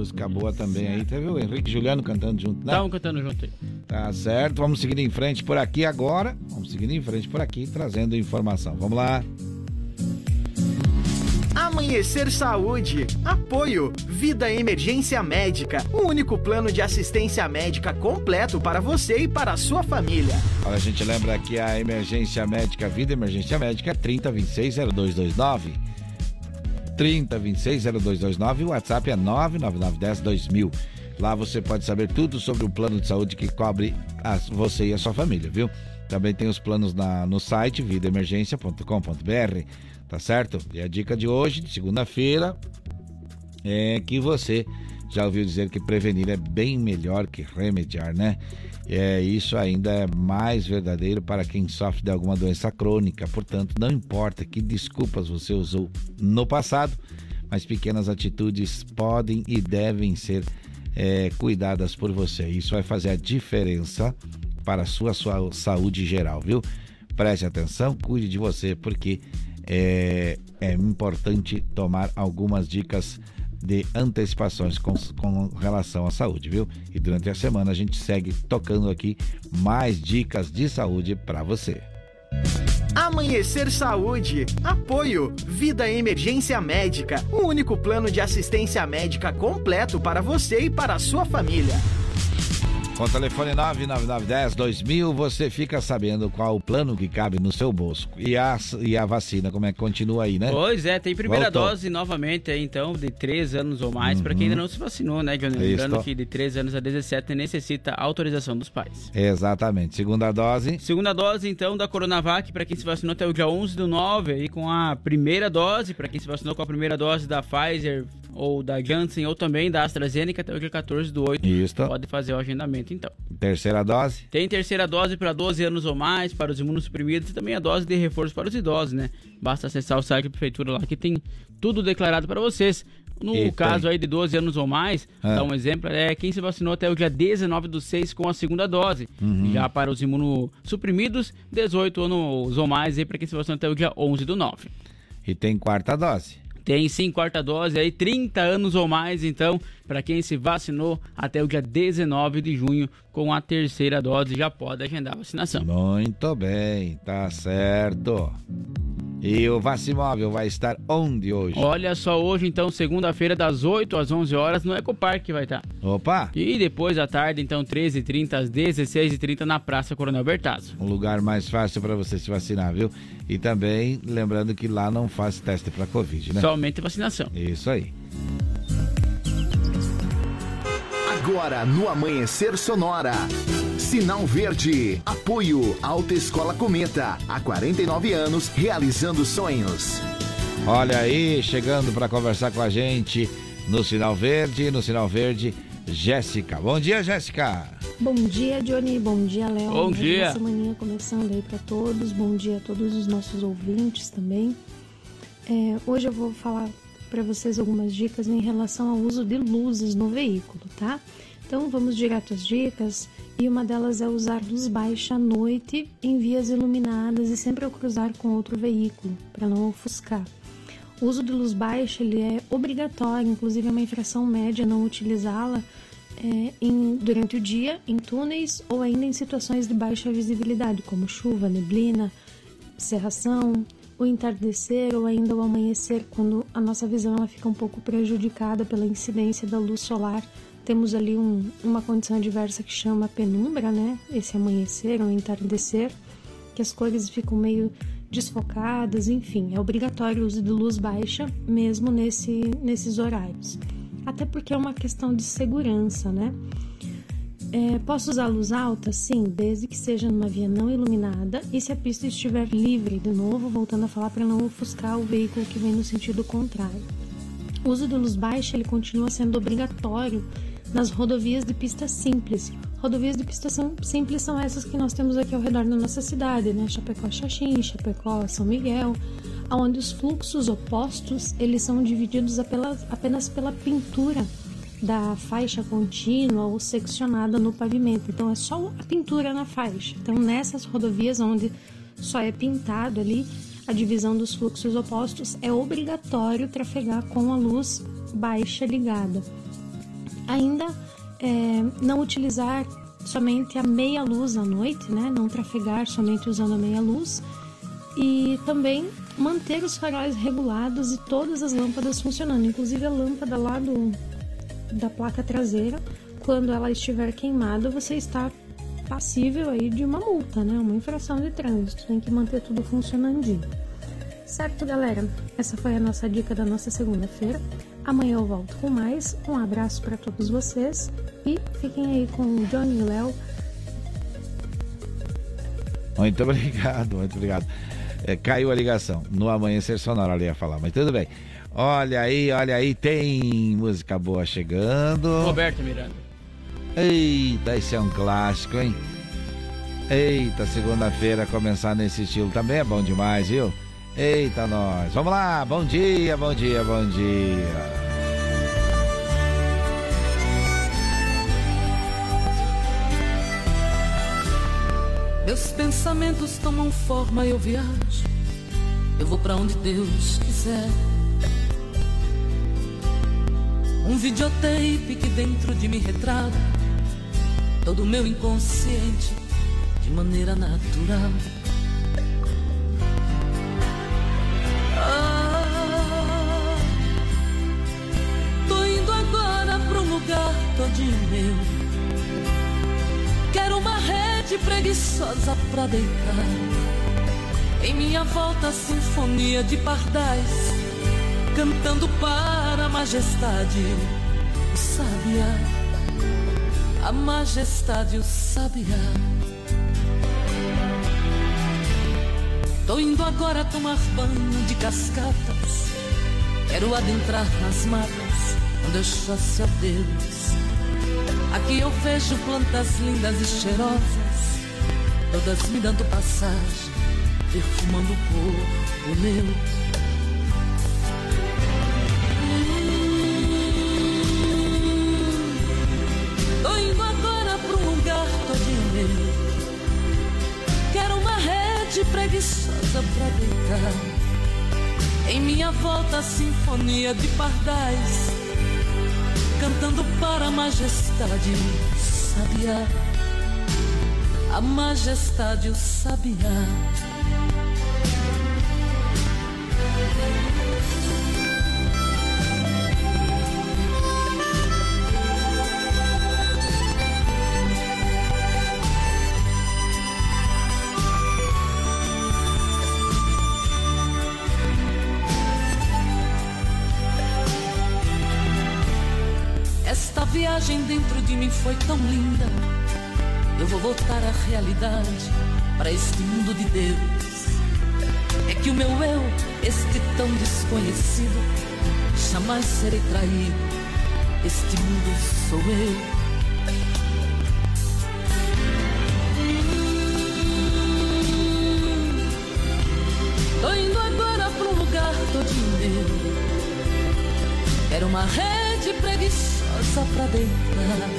S1: Música boa também aí. Teve o Henrique e Juliano cantando junto, né?
S2: Estavam cantando junto aí.
S1: Tá certo, vamos seguindo em frente por aqui agora. Vamos seguindo em frente por aqui, trazendo informação. Vamos lá.
S23: Amanhecer Saúde. Apoio. Vida Emergência Médica. O único plano de assistência médica completo para você e para a sua família.
S1: Olha, a gente lembra que a emergência médica, vida emergência médica, é 30260229. 30260229 e o WhatsApp é 999102000. Lá você pode saber tudo sobre o plano de saúde que cobre a- você e a sua família, viu? Também tem os planos na, no site vidaemergência.com.br, tá certo? E a dica de hoje, de segunda-feira, é que você já ouviu dizer que prevenir é bem melhor que remediar, né? É, isso ainda é mais verdadeiro para quem sofre de alguma doença crônica. Portanto, não importa que desculpas você usou no passado, mas pequenas atitudes podem e devem ser é, cuidadas por você. Isso vai fazer a diferença para a sua, sua saúde geral, viu? Preste atenção, cuide de você, porque é, é importante tomar algumas dicas de antecipações com, com relação à saúde, viu? E durante a semana a gente segue tocando aqui mais dicas de saúde para você.
S23: Amanhecer Saúde. Apoio. Vida Emergência Médica. O único plano de assistência médica completo para você e para a sua família.
S1: Com o telefone 99910-2000, você fica sabendo qual o plano que cabe no seu bolso. E a, e a vacina, como é que continua aí, né?
S2: Pois é, tem primeira
S1: Voltou.
S2: dose novamente aí, então, de 3 anos ou mais, para quem ainda não se vacinou, né, Johnny? Lembrando
S1: Isso.
S2: que de 3 anos a 17 necessita autorização dos pais.
S1: Exatamente. Segunda dose.
S2: Segunda dose, então, da Coronavac, para quem se vacinou até o dia 11 do 9, aí com a primeira dose, para quem se vacinou com a primeira dose da Pfizer ou da Janssen ou também da AstraZeneca até o dia 14 do 8.
S1: Isso.
S2: Pode fazer o agendamento, então.
S1: Terceira dose.
S2: Tem terceira dose para 12 anos ou mais, para os imunossuprimidos e também a dose de reforço para os idosos, né? Basta acessar o site da prefeitura lá que tem tudo declarado para vocês. No
S1: E
S2: caso aí de 12 anos ou mais,
S1: Ah.
S2: dá um exemplo, é quem se vacinou até o dia 19 do 6 com a segunda dose.
S1: Uhum.
S2: Já para os imunossuprimidos, 18 anos ou mais aí para quem se vacinou até o dia 11 do 9.
S1: E tem quarta dose.
S2: Tem sim quarta dose aí, 30 anos ou mais, então, para quem se vacinou até o dia 19 de junho com a terceira dose, já pode agendar a vacinação.
S1: Muito bem, tá certo. E o Vacimóvel vai estar onde hoje?
S2: Olha só, hoje então, segunda-feira, das 8 às 11 horas, no Ecopark que vai estar.
S1: Opa!
S2: E depois à tarde, então, 13h30 às 16h30 na Praça Coronel Bertazzo.
S1: Um lugar mais fácil para você se vacinar, viu? E também lembrando que lá não faz teste para Covid, né?
S2: Somente vacinação.
S1: Isso aí.
S8: Agora no Amanhecer Sonora. Sinal Verde. Apoio Alta Escola Cometa. Há 49 anos realizando sonhos.
S1: Olha aí, chegando para conversar com a gente no Sinal Verde, no Sinal Verde, Jéssica. Bom dia, Jéssica.
S24: Bom dia, Johnny. Bom dia, Léo.
S1: Bom dia.
S24: Uma semaninha começando aí para todos. Bom dia a todos os nossos ouvintes também. É, hoje eu vou falar para vocês algumas dicas em relação ao uso de luzes no veículo, tá? Então vamos direto às dicas. E uma delas é usar luz baixa à noite em vias iluminadas e sempre ao cruzar com outro veículo, para não ofuscar. O uso de luz baixa ele é obrigatório, inclusive é uma infração média não utilizá-la é, em- durante o dia em túneis ou ainda em situações de baixa visibilidade, como chuva, neblina, cerração, o entardecer ou ainda o amanhecer, quando a nossa visão ela fica um pouco prejudicada pela incidência da luz solar. Temos ali um- uma condição adversa que chama penumbra, né? Esse amanhecer ou entardecer, que as cores ficam meio desfocadas, enfim, é obrigatório o uso de luz baixa mesmo nesse, nesses horários. Até porque é uma questão de segurança, né? É, posso usar luz alta? Sim, desde que seja numa via não iluminada e se a pista estiver livre, de novo, voltando a falar para não ofuscar o veículo que vem no sentido contrário. O uso de luz baixa ele continua sendo obrigatório nas rodovias de pista simples. Rodovias de pista simples são essas que nós temos aqui ao redor da nossa cidade, né? Chapecó, Xaxim, Chapecó, São Miguel, onde os fluxos opostos eles são divididos apenas, apenas pela pintura da faixa contínua ou seccionada no pavimento. Então é só a pintura na faixa. Então nessas rodovias onde só é pintado ali a divisão dos fluxos opostos, é obrigatório trafegar com a luz baixa ligada. Ainda é, não utilizar somente a meia luz à noite, né? Não trafegar somente usando a meia luz e também manter os faróis regulados e todas as lâmpadas funcionando, inclusive a lâmpada lá do, da placa traseira, quando ela estiver queimada, você está passível aí de uma multa, né? Uma infração de trânsito. Tem que manter tudo funcionandinho. Certo, galera? Essa foi a nossa dica da nossa segunda-feira. Amanhã eu volto com mais. Um abraço para todos vocês e fiquem aí com o Johnny e Léo.
S1: Muito obrigado, muito obrigado. É, caiu a ligação. No amanhecer sonoro ela ia falar, mas tudo bem. Olha aí, olha aí, tem música boa chegando.
S2: Roberto Miranda.
S1: Eita, esse é um clássico, hein? Eita, segunda-feira começar nesse estilo também é bom demais, viu? Eita, nós. Vamos lá, bom dia, bom dia, bom dia.
S25: Meus pensamentos tomam forma e eu viajo. Eu vou pra onde Deus quiser. Um videotape que dentro de mim retrata todo o meu inconsciente de maneira natural. Ah, tô indo agora pra um lugar todinho meu. Quero uma rede preguiçosa pra deitar. Em minha volta, a sinfonia de pardais, cantando para a majestade, o sabiá. A majestade, o sabiá. Tô indo agora tomar banho de cascatas. Quero adentrar nas matas, onde eu chasse a Deus. Aqui eu vejo plantas lindas e cheirosas, todas me dando passagem, perfumando o corpo meu. Preguiçosa pra deitar. Em minha volta, a sinfonia de pardais cantando para a majestade sabiá. A majestade o sabiá. De mim foi tão linda. Eu vou voltar à realidade, para este mundo de Deus. É que o meu eu, este tão desconhecido, jamais serei traído. Este mundo sou eu. Tô indo agora pra um lugar todinho meu. Quero uma rede preguiçosa pra deitar.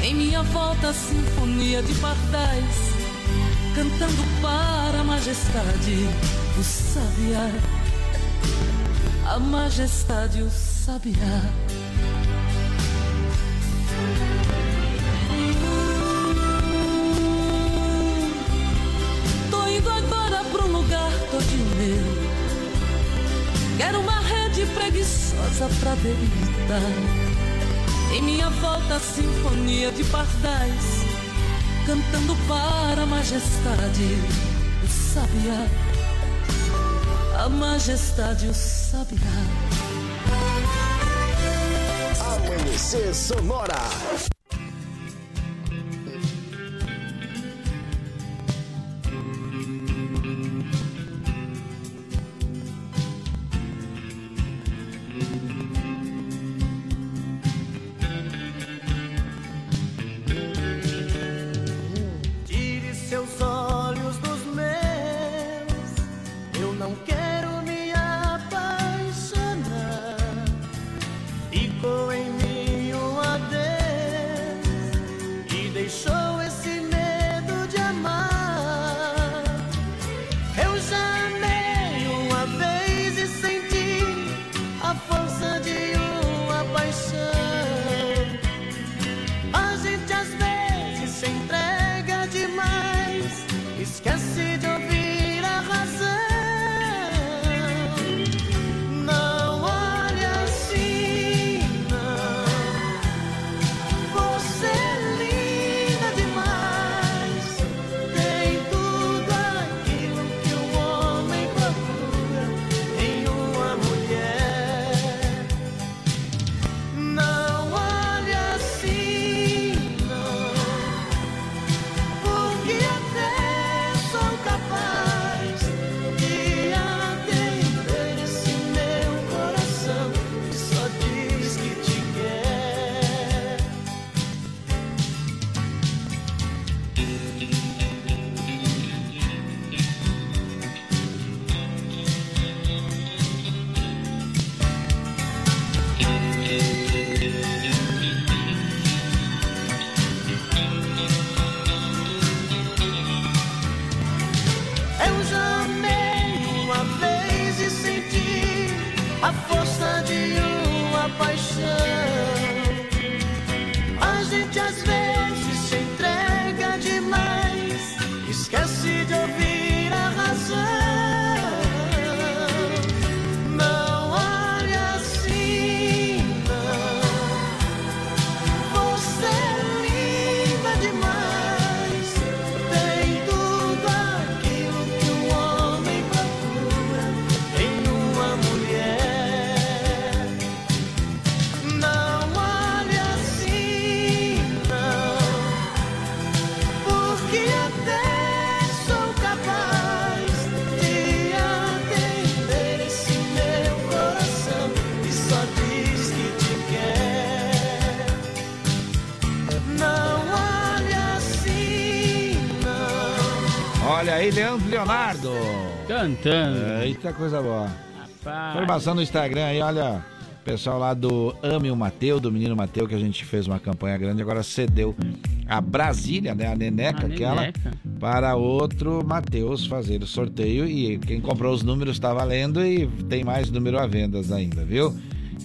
S25: Em minha volta, sinfonia de pardais, cantando para a majestade o sabiá. A majestade o sabiá. Tô indo agora pra um lugar todo meu. Quero uma rede preguiçosa pra deitar. Em minha volta, sinfonia de pardais, cantando para a majestade o sabiá. A majestade o sabiá.
S9: Amanhecer Sonora.
S1: Leandro Leonardo.
S2: Cantando.
S1: Eita, coisa boa.
S2: Rapaz.
S1: Informação no Instagram aí, olha. Pessoal lá do Ame o Mateu, do Menino Mateu, que a gente fez uma campanha grande, agora cedeu a Brasília, né? A Neneca,
S2: A
S1: aquela,
S2: Neneca.
S1: para outro Mateus fazer o sorteio. E quem comprou os números está valendo e tem mais número à venda ainda, viu?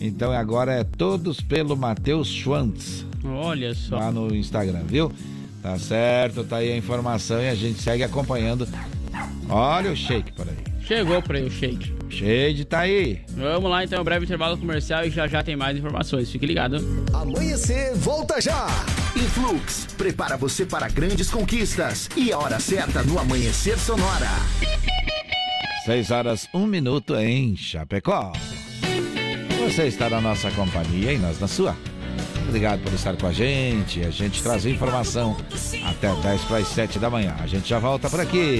S1: Então agora é todos pelo Matheus Schwantz.
S2: Olha só.
S1: Lá no Instagram, viu? Tá certo, tá aí a informação e a gente segue acompanhando. Olha o shake por aí.
S2: Chegou pra aí o shake.
S1: Shade tá aí.
S2: Vamos lá então, um breve intervalo comercial e já já tem mais informações. Fique ligado.
S9: Amanhecer, volta já.
S8: Influx, prepara você para grandes conquistas. E a hora certa no Amanhecer Sonora.
S1: 6 horas, 1 minuto em Chapecó. Você está na nossa companhia e nós na sua. Obrigado por estar com a gente. A gente traz informação até 10 para as 7 da manhã. A gente já volta por aqui.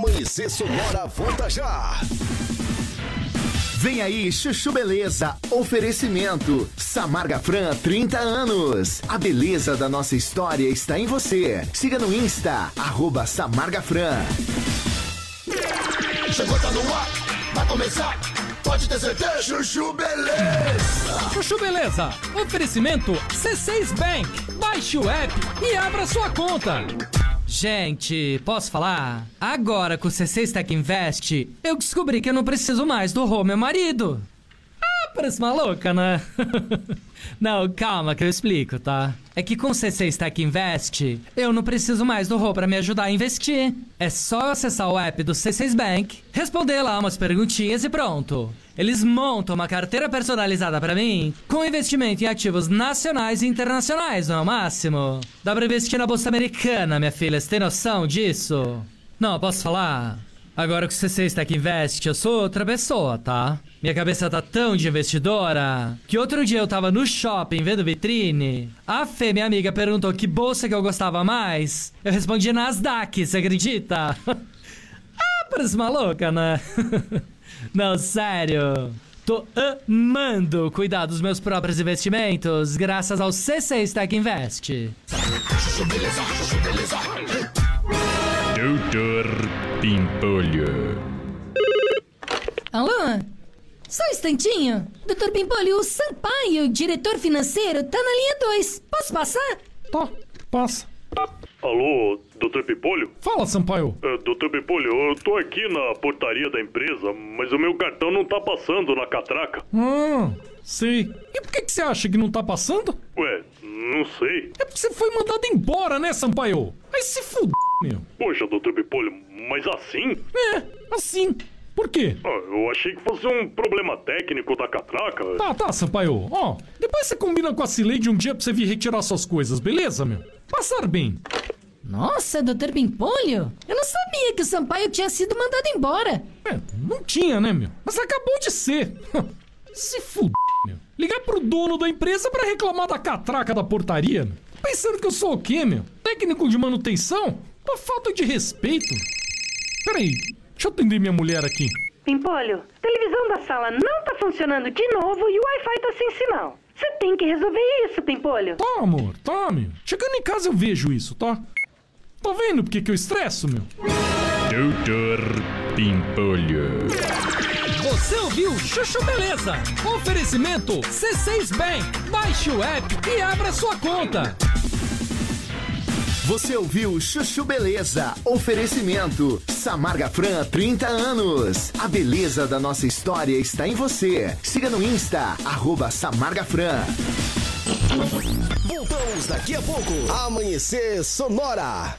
S10: Amanhecer Sonora volta já.
S8: Vem aí, Chuchu Beleza. Oferecimento. Samarga Fran, 30 anos. A beleza da nossa história está em você. Siga no Insta, arroba Samarga Fran.
S9: Chegou, tá no ar, vai começar. Pode ter certeza, Chuchu Beleza.
S26: Chuchu Beleza. Oferecimento C6 Bank. Baixe o app e abra sua conta.
S27: Gente, posso falar? Agora com o C6 Tech Invest, eu descobri que eu não preciso mais do Rô, meu marido. Ah, parece maluca, né? não, calma que eu explico, tá? É que com o C6 Tech Invest, eu não preciso mais do Rô pra me ajudar a investir. É só acessar o app do C6 Bank, responder lá umas perguntinhas e pronto. Eles montam uma carteira personalizada pra mim com investimento em ativos nacionais e internacionais, não é o máximo? Dá pra investir na bolsa americana, minha filha, você tem noção disso? Não, posso falar? Agora que o C6 Tech Invest, eu sou outra pessoa, tá? Minha cabeça tá tão de investidora que outro dia eu tava no shopping vendo vitrine. A Fê, minha amiga, perguntou que bolsa que eu gostava mais. Eu respondi Nasdaq, você acredita? ah, parece maluca, né? Não, sério. Tô amando cuidar dos meus próprios investimentos graças ao C6 Tech Invest.
S28: Doutor Pimpolho.
S29: Alô? Só um instantinho. Doutor Pimpolho, o Sampaio, diretor financeiro, tá na linha 2. Posso passar?
S14: Tá, passa.
S30: Alô, Dr. Pipolho?
S14: Fala, Sampaio.
S30: Uh, Dr. Pipolho, eu tô aqui na portaria da empresa, mas o meu cartão não tá passando na catraca.
S14: Ah, sei. E por que, que você acha que não tá passando?
S30: Ué, não sei.
S14: É porque você foi mandado embora, né, Sampaio? Aí se fuder, meu.
S30: Poxa, Dr. Pipolho, mas assim?
S14: É, assim. Por quê?
S30: Ah, eu achei que fosse um problema técnico da catraca.
S14: Tá, tá, Sampaio. Ó, depois você combina com a Cileide um dia pra você vir retirar suas coisas, beleza, meu? Passar bem.
S29: Nossa, doutor Pimpolho, eu não sabia que o Sampaio tinha sido mandado embora.
S14: É, não tinha, né, meu? Mas acabou de ser. Se fuder, meu. Ligar pro dono da empresa pra reclamar da catraca da portaria, meu. Pensando que eu sou o quê, meu? Técnico de manutenção? Uma falta de respeito. Peraí, deixa eu atender minha mulher aqui.
S31: Pimpolho, a televisão da sala não tá funcionando de novo e o Wi-Fi tá sem sinal. Você tem que resolver isso, Pimpolho.
S14: Tá, amor, tá, meu. Chegando em casa eu vejo isso, tá? Tá vendo por que que eu estresso, meu?
S28: Doutor Pimpolho.
S26: Você ouviu Chuchu Beleza? Oferecimento C6 Bank. Baixe o app e abra sua conta.
S8: Você ouviu Chuchu Beleza? Oferecimento. Samarga Fran, 30 anos. A beleza da nossa história está em você. Siga no Insta, arroba Samarga Fran.
S10: Voltamos daqui a pouco. Amanhecer Sonora.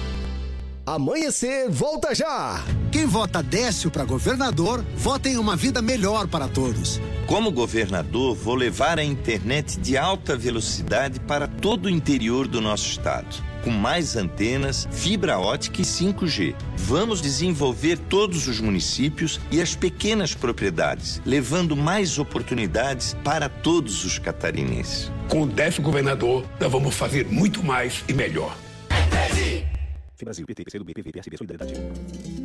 S10: Amanhecer volta já.
S32: Quem vota Décio para governador, vota em uma vida melhor para todos.
S33: Como governador, vou levar a internet de alta velocidade para todo o interior do nosso estado.
S34: com mais antenas, fibra ótica e 5G. Vamos desenvolver todos os municípios e as pequenas propriedades, levando mais oportunidades para todos os catarinenses.
S35: Com o décimo governador, nós vamos fazer muito mais e melhor.
S36: Brasil, PT, PCdoB, PV, PSB, Solidariedade.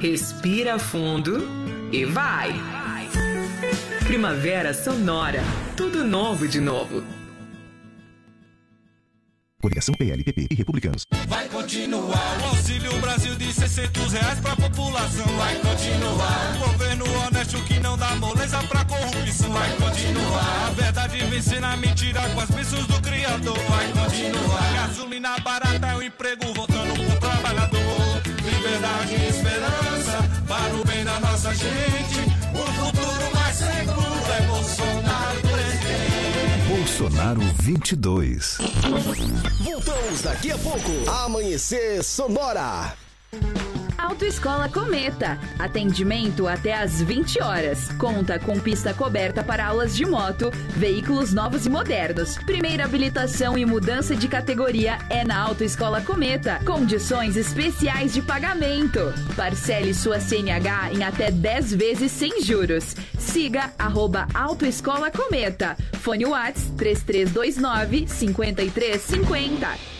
S37: Respira fundo e vai. Primavera Sonora. Tudo novo de novo.
S36: Coligação PLPP e Republicanos.
S38: Vai continuar o Auxílio Brasil de 600 reais pra população. Vai continuar o governo honesto que não dá moleza pra corrupção. Vai continuar a verdade vencendo a mentira com as bênçãos do Criador. Vai continuar gasolina barata é o emprego. Liberdade e esperança para o bem da nossa gente. O futuro mais seguro é Bolsonaro presidente.
S36: Bolsonaro 22.
S10: Voltamos daqui a pouco. Amanhecer Sonora.
S39: Autoescola Cometa. Atendimento até às 20 horas. Conta com pista coberta para aulas de moto, veículos novos e modernos. Primeira habilitação e mudança de categoria é na Autoescola Cometa. Condições especiais de pagamento. Parcele sua CNH em até 10 vezes sem juros. Siga arroba Autoescola Cometa. Fone Whats 3329 5350.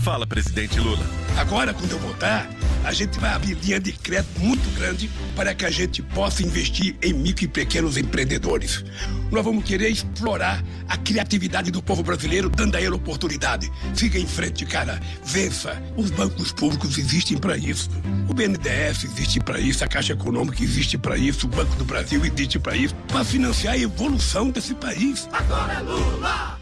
S35: Fala, presidente Lula. Agora, quando eu voltar, a gente vai abrir linha de crédito muito grande para que a gente possa investir em micro e pequenos empreendedores. Nós vamos querer explorar a criatividade do povo brasileiro, dando a ele oportunidade. Siga em frente, cara. Vença. Os bancos públicos existem para isso. O BNDES existe para isso, a Caixa Econômica existe para isso, o Banco do Brasil existe para isso, para financiar a evolução desse país.
S38: Agora é Lula!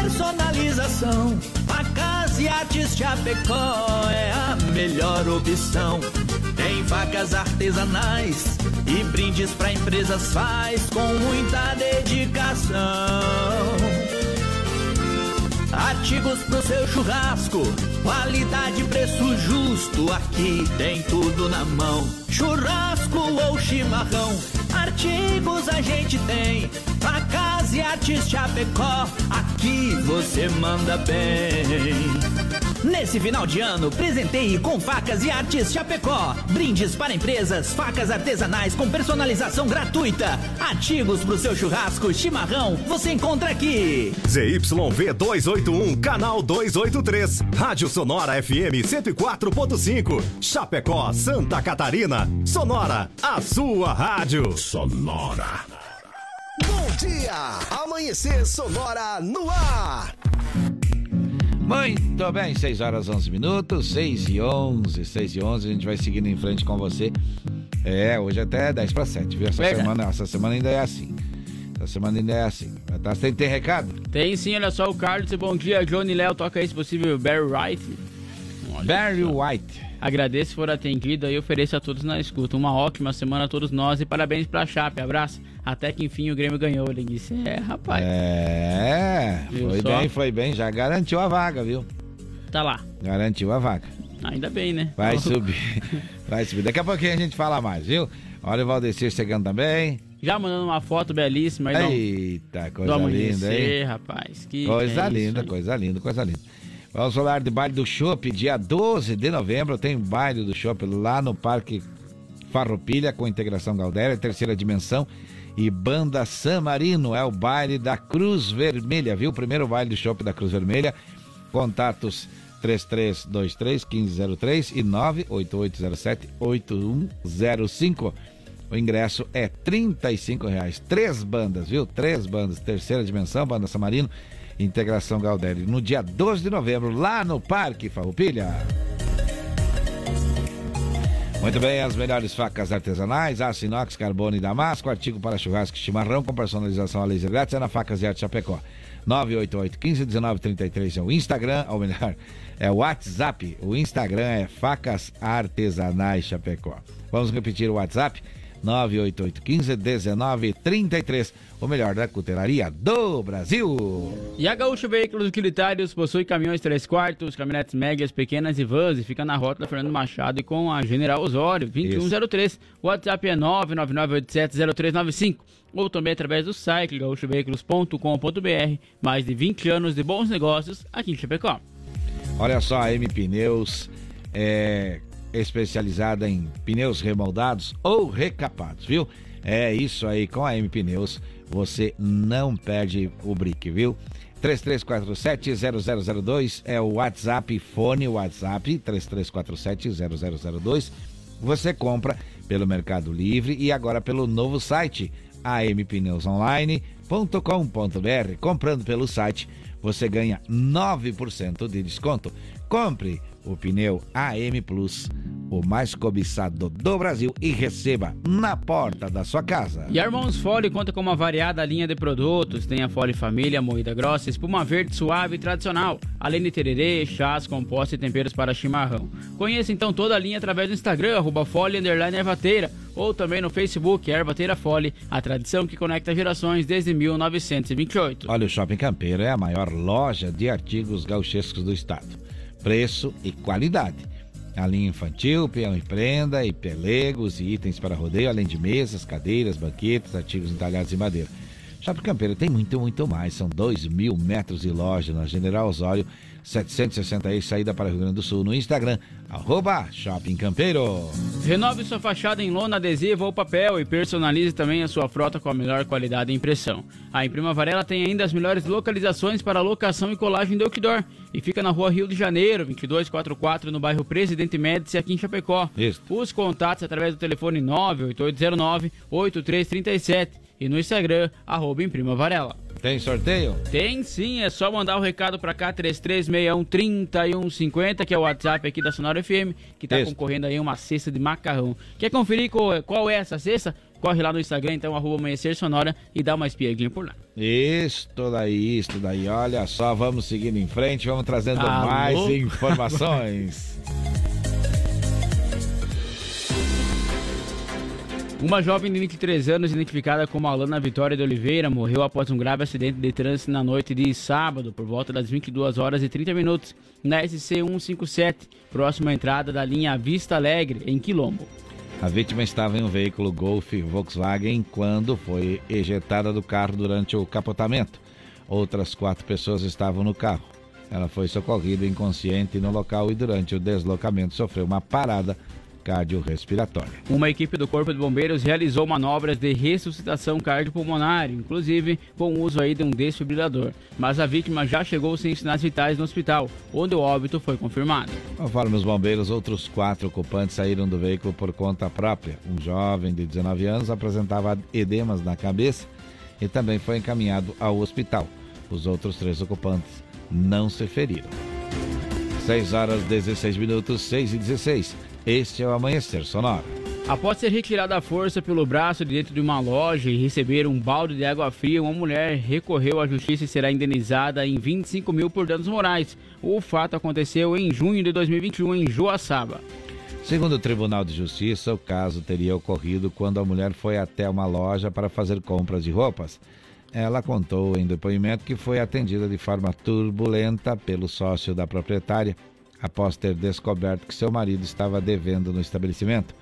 S38: personalização, a Casa e Artes Chapecó é a melhor opção. Tem facas artesanais e brindes pra empresas faz com muita dedicação. Artigos pro seu churrasco, qualidade, preço justo, aqui tem tudo na mão. Churrasco ou chimarrão, artigos a gente tem. Facas e Artes Chapecó, aqui você manda bem. Nesse final de ano, presenteie com facas e artes Chapecó. Brindes para empresas, facas artesanais com personalização gratuita. Artigos pro seu churrasco, chimarrão, você encontra aqui.
S36: ZYV 281, canal 283. Rádio Sonora FM 104.5. Chapecó, Santa Catarina. Sonora, a sua rádio.
S10: Sonora. Bom dia! Amanhecer Sonora no ar.
S1: Muito bem, 6 horas 11 minutos, 6 e 11, 6 e 11, a gente vai seguindo em frente com você. É, hoje até 10 para 7, viu? Essa semana, essa semana ainda é assim. Essa semana ainda é assim. Tá, tem, tem recado?
S2: Tem sim, olha só, o Carlos, bom dia, Johnny Léo, toca aí se possível, Barry Wright. Olha
S1: Barry
S2: só.
S1: White.
S2: Agradeço for atendido e ofereço a todos na escuta. Uma ótima semana a todos nós e parabéns pra Chape. Abraço. Até que enfim o Grêmio ganhou, ele disse. É, rapaz.
S1: É,
S2: Viu
S1: foi
S2: só?
S1: bem, foi bem, já garantiu a vaga, viu?
S2: Tá lá.
S1: Garantiu a vaga.
S2: Ainda bem, né?
S1: Vai subir, vai subir. Daqui a pouquinho a gente fala mais, viu? Olha o Valdecir chegando também.
S2: Já mandando uma foto belíssima aí
S1: Eita,
S2: do
S1: coisa linda, hein?
S2: rapaz. Que
S1: Coisa
S2: é
S1: linda, coisa linda, coisa linda. Vamos falar de baile do Chopp, dia 12 de novembro tem baile do Chopp lá no Parque Farroupilha com integração Galdéria, terceira dimensão e Banda San Marino. É o baile da Cruz Vermelha, viu? Primeiro baile do Shopping da Cruz Vermelha. Contatos 3323-1503 e 98807-8105. O ingresso é 35 reais. Três bandas, viu? Três bandas. Terceira dimensão, Banda Samarino, Integração Galdério. No dia 12 de novembro, lá no Parque Farroupilha. Muito bem, as melhores facas artesanais, aço inox, carbono e damasco, artigo para churrasco e chimarrão com personalização a laser grátis é na Facas e Arte Chapecó. 988 15 19 33 é o Instagram, ou melhor, é o WhatsApp. O Instagram é Facas Artesanais Chapecó. Vamos repetir o WhatsApp 988151933, o melhor da cutelaria do Brasil.
S2: E a Gaúcho Veículos Utilitários possui caminhões 3 quartos, caminhonetes médias, pequenas e vans e fica na rota da Fernando Machado e com a General Osório, 2103. O WhatsApp é 999870395 ou também através do site gaúchoveículos.com.br. Mais de 20 anos de bons negócios aqui em Chapecó.
S1: Olha só, a M Pneus é especializada em pneus remoldados ou recapados, viu? É isso aí, com a M Pneus você não perde o brick, viu? 3347-0002 é o WhatsApp, fone WhatsApp 3347-0002. Você compra pelo Mercado Livre e agora pelo novo site ampneusonline.com.br. Comprando pelo site, você ganha 9% de desconto. Compre o pneu AM Plus, o mais cobiçado do Brasil e receba na porta da sua casa.
S2: E a Irmãos Fole conta com uma variada linha de produtos. Tem a Fole Família, moída grossa, espuma verde suave e tradicional, além de tererê, chás, compostos e temperos para chimarrão. Conheça então toda a linha através do Instagram, arroba Fole Underline Ervateira, ou também no Facebook, Ervateira Fole, a tradição que conecta gerações desde 1928.
S1: Olha, o Shopping Campeiro é a maior loja de artigos gauchescos do estado preço e qualidade. A linha infantil, peão e prenda, e pelegos e itens para rodeio, além de mesas, cadeiras, banquetes, artigos entalhados em madeira. Shopping Campeiro tem muito, muito mais. São 2 mil metros de loja na General Osório, 760 saída para o Rio Grande do Sul. No Instagram, arroba Shopping Campeiro.
S2: Renove sua fachada em lona, adesivo ou papel e personalize também a sua frota com a melhor qualidade e impressão. A Imprima Varela tem ainda as melhores localizações para locação e colagem de outdoor e fica na rua Rio de Janeiro, 2244, no bairro Presidente Médici, aqui em Chapecó.
S1: Isso.
S2: Os contatos através do telefone 98809-8337 e no Instagram, arroba Imprima Varela.
S1: Tem sorteio?
S2: Tem sim, é só mandar o um recado pra cá, 3361-3150, que é o WhatsApp aqui da Sonora FM, que tá
S1: Isso.
S2: concorrendo aí uma cesta de macarrão. Quer conferir qual, qual é essa cesta? Corre lá no Instagram, então, arroba Amanhecer Sonora e dá uma espiadinha por lá.
S1: Isto daí, isto daí. Olha só, vamos seguindo em frente, vamos trazendo
S2: Alô?
S1: mais informações.
S2: Uma jovem de 23 anos, identificada como Alana Vitória de Oliveira, morreu após um grave acidente de trânsito na noite de sábado, por volta das 22 horas e 30 minutos, na SC 157, próxima à entrada da linha Vista Alegre, em Quilombo.
S1: A vítima estava em um veículo Golf Volkswagen quando foi ejetada do carro durante o capotamento. Outras quatro pessoas estavam no carro. Ela foi socorrida inconsciente no local e durante o deslocamento sofreu uma parada cardiorrespiratória.
S2: Uma equipe do Corpo de Bombeiros realizou manobras de ressuscitação cardiopulmonar, inclusive com o uso aí de um desfibrilador. Mas a vítima já chegou sem sinais vitais no hospital, onde o óbito foi confirmado.
S1: Conforme os bombeiros, outros quatro ocupantes saíram do veículo por conta própria. Um jovem de 19 anos apresentava edemas na cabeça e também foi encaminhado ao hospital. Os outros três ocupantes não se feriram. 6 horas 16 minutos, 6 e 16. Este é o Amanhecer Sonora.
S2: Após ser retirada à força pelo braço de dentro de uma loja e receber um balde de água fria, uma mulher recorreu à justiça e será indenizada em 25 mil por danos morais. O fato aconteceu em junho de 2021 em Joaçaba.
S1: Segundo o Tribunal de Justiça, o caso teria ocorrido quando a mulher foi até uma loja para fazer compras de roupas. Ela contou em depoimento que foi atendida de forma turbulenta pelo sócio da proprietária após ter descoberto que seu marido estava devendo no estabelecimento.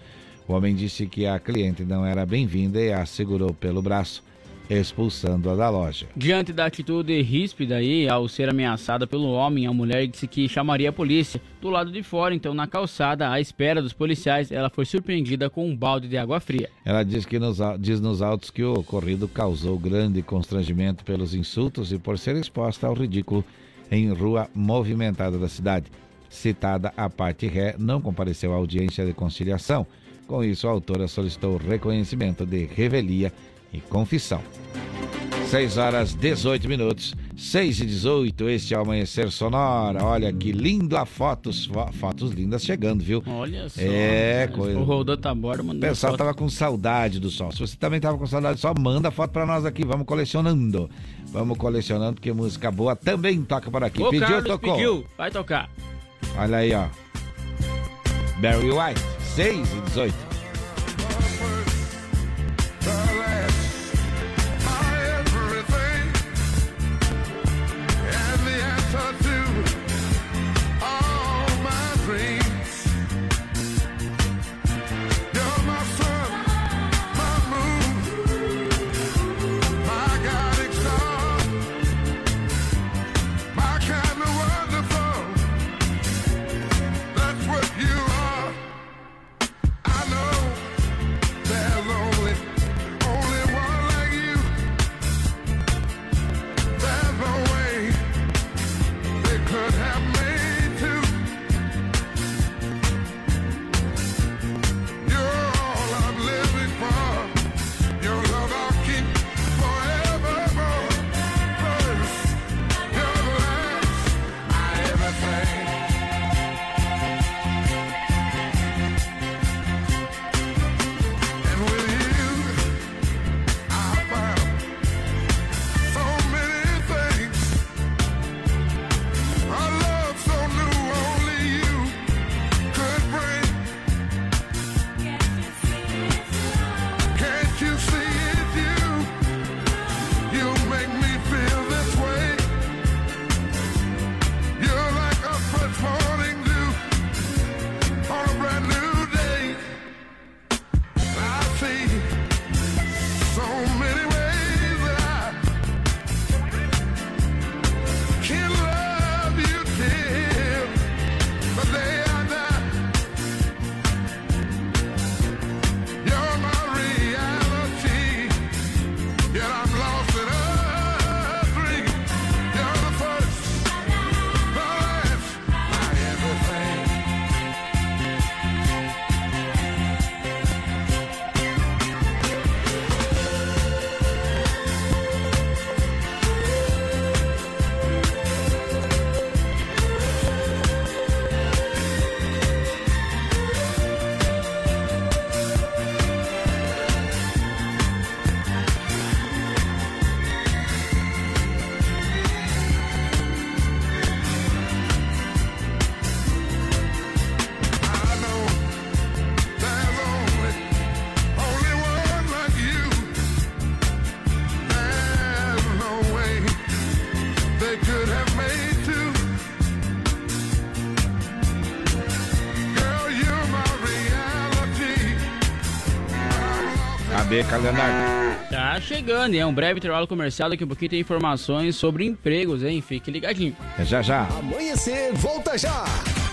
S1: O homem disse que a cliente não era bem-vinda e a segurou pelo braço.
S40: expulsando-a da loja.
S2: Diante da atitude ríspida aí, ao ser ameaçada pelo homem, a mulher disse que chamaria a polícia. Do lado de fora, então, na calçada, à espera dos policiais, ela foi surpreendida com um balde de água fria.
S40: Ela diz, que nos, diz nos autos que o ocorrido causou grande constrangimento pelos insultos e por ser exposta ao ridículo em rua movimentada da cidade. Citada a parte ré, não compareceu à audiência de conciliação. Com isso, a autora solicitou reconhecimento de revelia e confissão. 6 horas 18 minutos, 6 e 18, este é o Amanhecer Sonora. Olha que linda fotos, fo- fotos lindas chegando, viu?
S2: Olha só.
S40: É,
S2: mas
S40: coisa.
S2: O Rodô Tabora
S40: O
S2: mandou
S40: pessoal
S2: foto.
S40: tava com saudade do sol. Se você também tava com saudade do sol, manda foto pra nós aqui. Vamos colecionando. Vamos colecionando, porque música boa também toca por aqui.
S2: O
S40: pediu,
S2: Carlos
S40: tocou.
S2: pediu, vai tocar.
S40: Olha aí, ó. Barry White, 6 e
S2: Tá chegando, e é um breve intervalo comercial. Daqui a pouquinho tem informações sobre empregos, hein? Fique ligadinho.
S40: É já já.
S8: Amanhecer, volta já.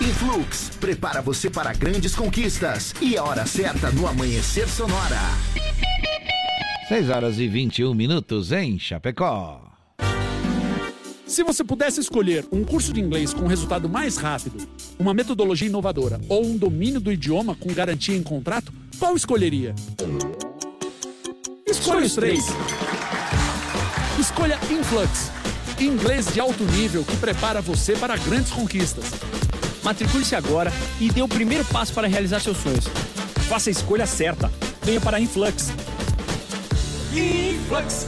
S8: Influx, prepara você para grandes conquistas. E a hora certa no Amanhecer Sonora.
S40: 6 horas e 21 minutos em Chapecó.
S41: Se você pudesse escolher um curso de inglês com resultado mais rápido, uma metodologia inovadora ou um domínio do idioma com garantia em contrato, qual escolheria? Escolha os três. Escolha Influx. Inglês de alto nível que prepara você para grandes conquistas.
S15: Matricule-se agora e dê o primeiro passo para realizar seus sonhos.
S41: Faça a escolha certa. Venha para Influx.
S42: Influx.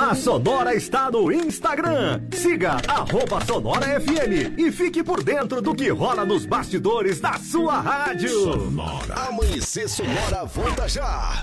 S21: A Sonora está no Instagram. Siga arroba Sonora FM e fique por dentro do que rola nos bastidores da sua rádio.
S10: Sonora. Amanhecer Sonora volta já.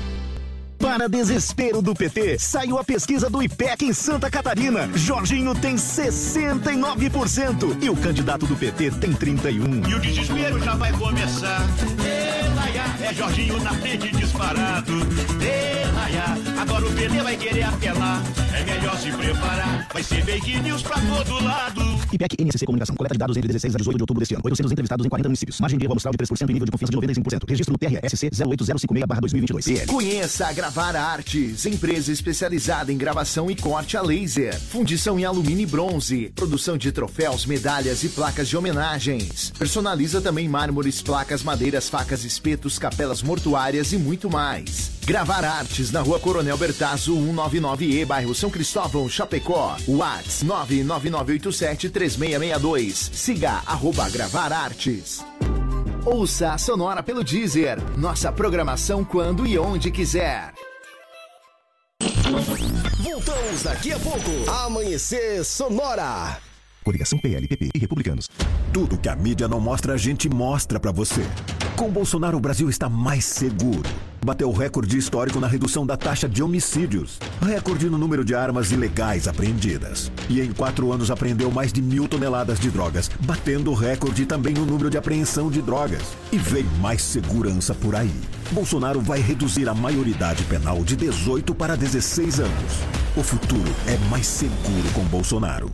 S21: Para desespero do PT, saiu a pesquisa do IPEC em Santa Catarina. Jorginho tem 69% e o candidato do PT tem 31%.
S43: E o desespero já vai começar. É Jorginho na frente disparado. Agora o PT vai querer apelar. É melhor se preparar, vai ser fake news pra todo lado.
S21: IPEC NSC Comunicação, coleta de dados entre 16 a 18 de outubro deste ano. 800 entrevistados em 40 municípios. Margem de erro amostral de 3% e nível de confiança de 95%. Registro no TRSC 08056-2022.
S8: Conheça a Gravar Artes, empresa especializada em gravação e corte a laser, fundição em alumínio e bronze, produção de troféus, medalhas e placas de homenagens. Personaliza também mármores, placas, madeiras, facas, espetos, capelas mortuárias e muito mais. Gravar Artes na Rua Coronel Bertazzo, 199E, bairro São Cristóvão, Chapecó. Whats 999873662. Siga arroba Gravar Artes. Ouça a Sonora pelo Deezer. Nossa programação quando e onde quiser.
S10: Voltamos daqui a pouco. Amanhecer Sonora.
S21: Coligação PL, PP e Republicanos. Tudo que a mídia não mostra, a gente mostra pra você. Com Bolsonaro, o Brasil está mais seguro. Bateu recorde histórico na redução da taxa de homicídios. Recorde no número de armas ilegais apreendidas. E em quatro anos apreendeu mais de mil toneladas de drogas, batendo recorde também no número de apreensão de drogas. E vem mais segurança por aí. Bolsonaro vai reduzir a maioridade penal de 18 para 16 anos. O futuro é mais seguro com Bolsonaro.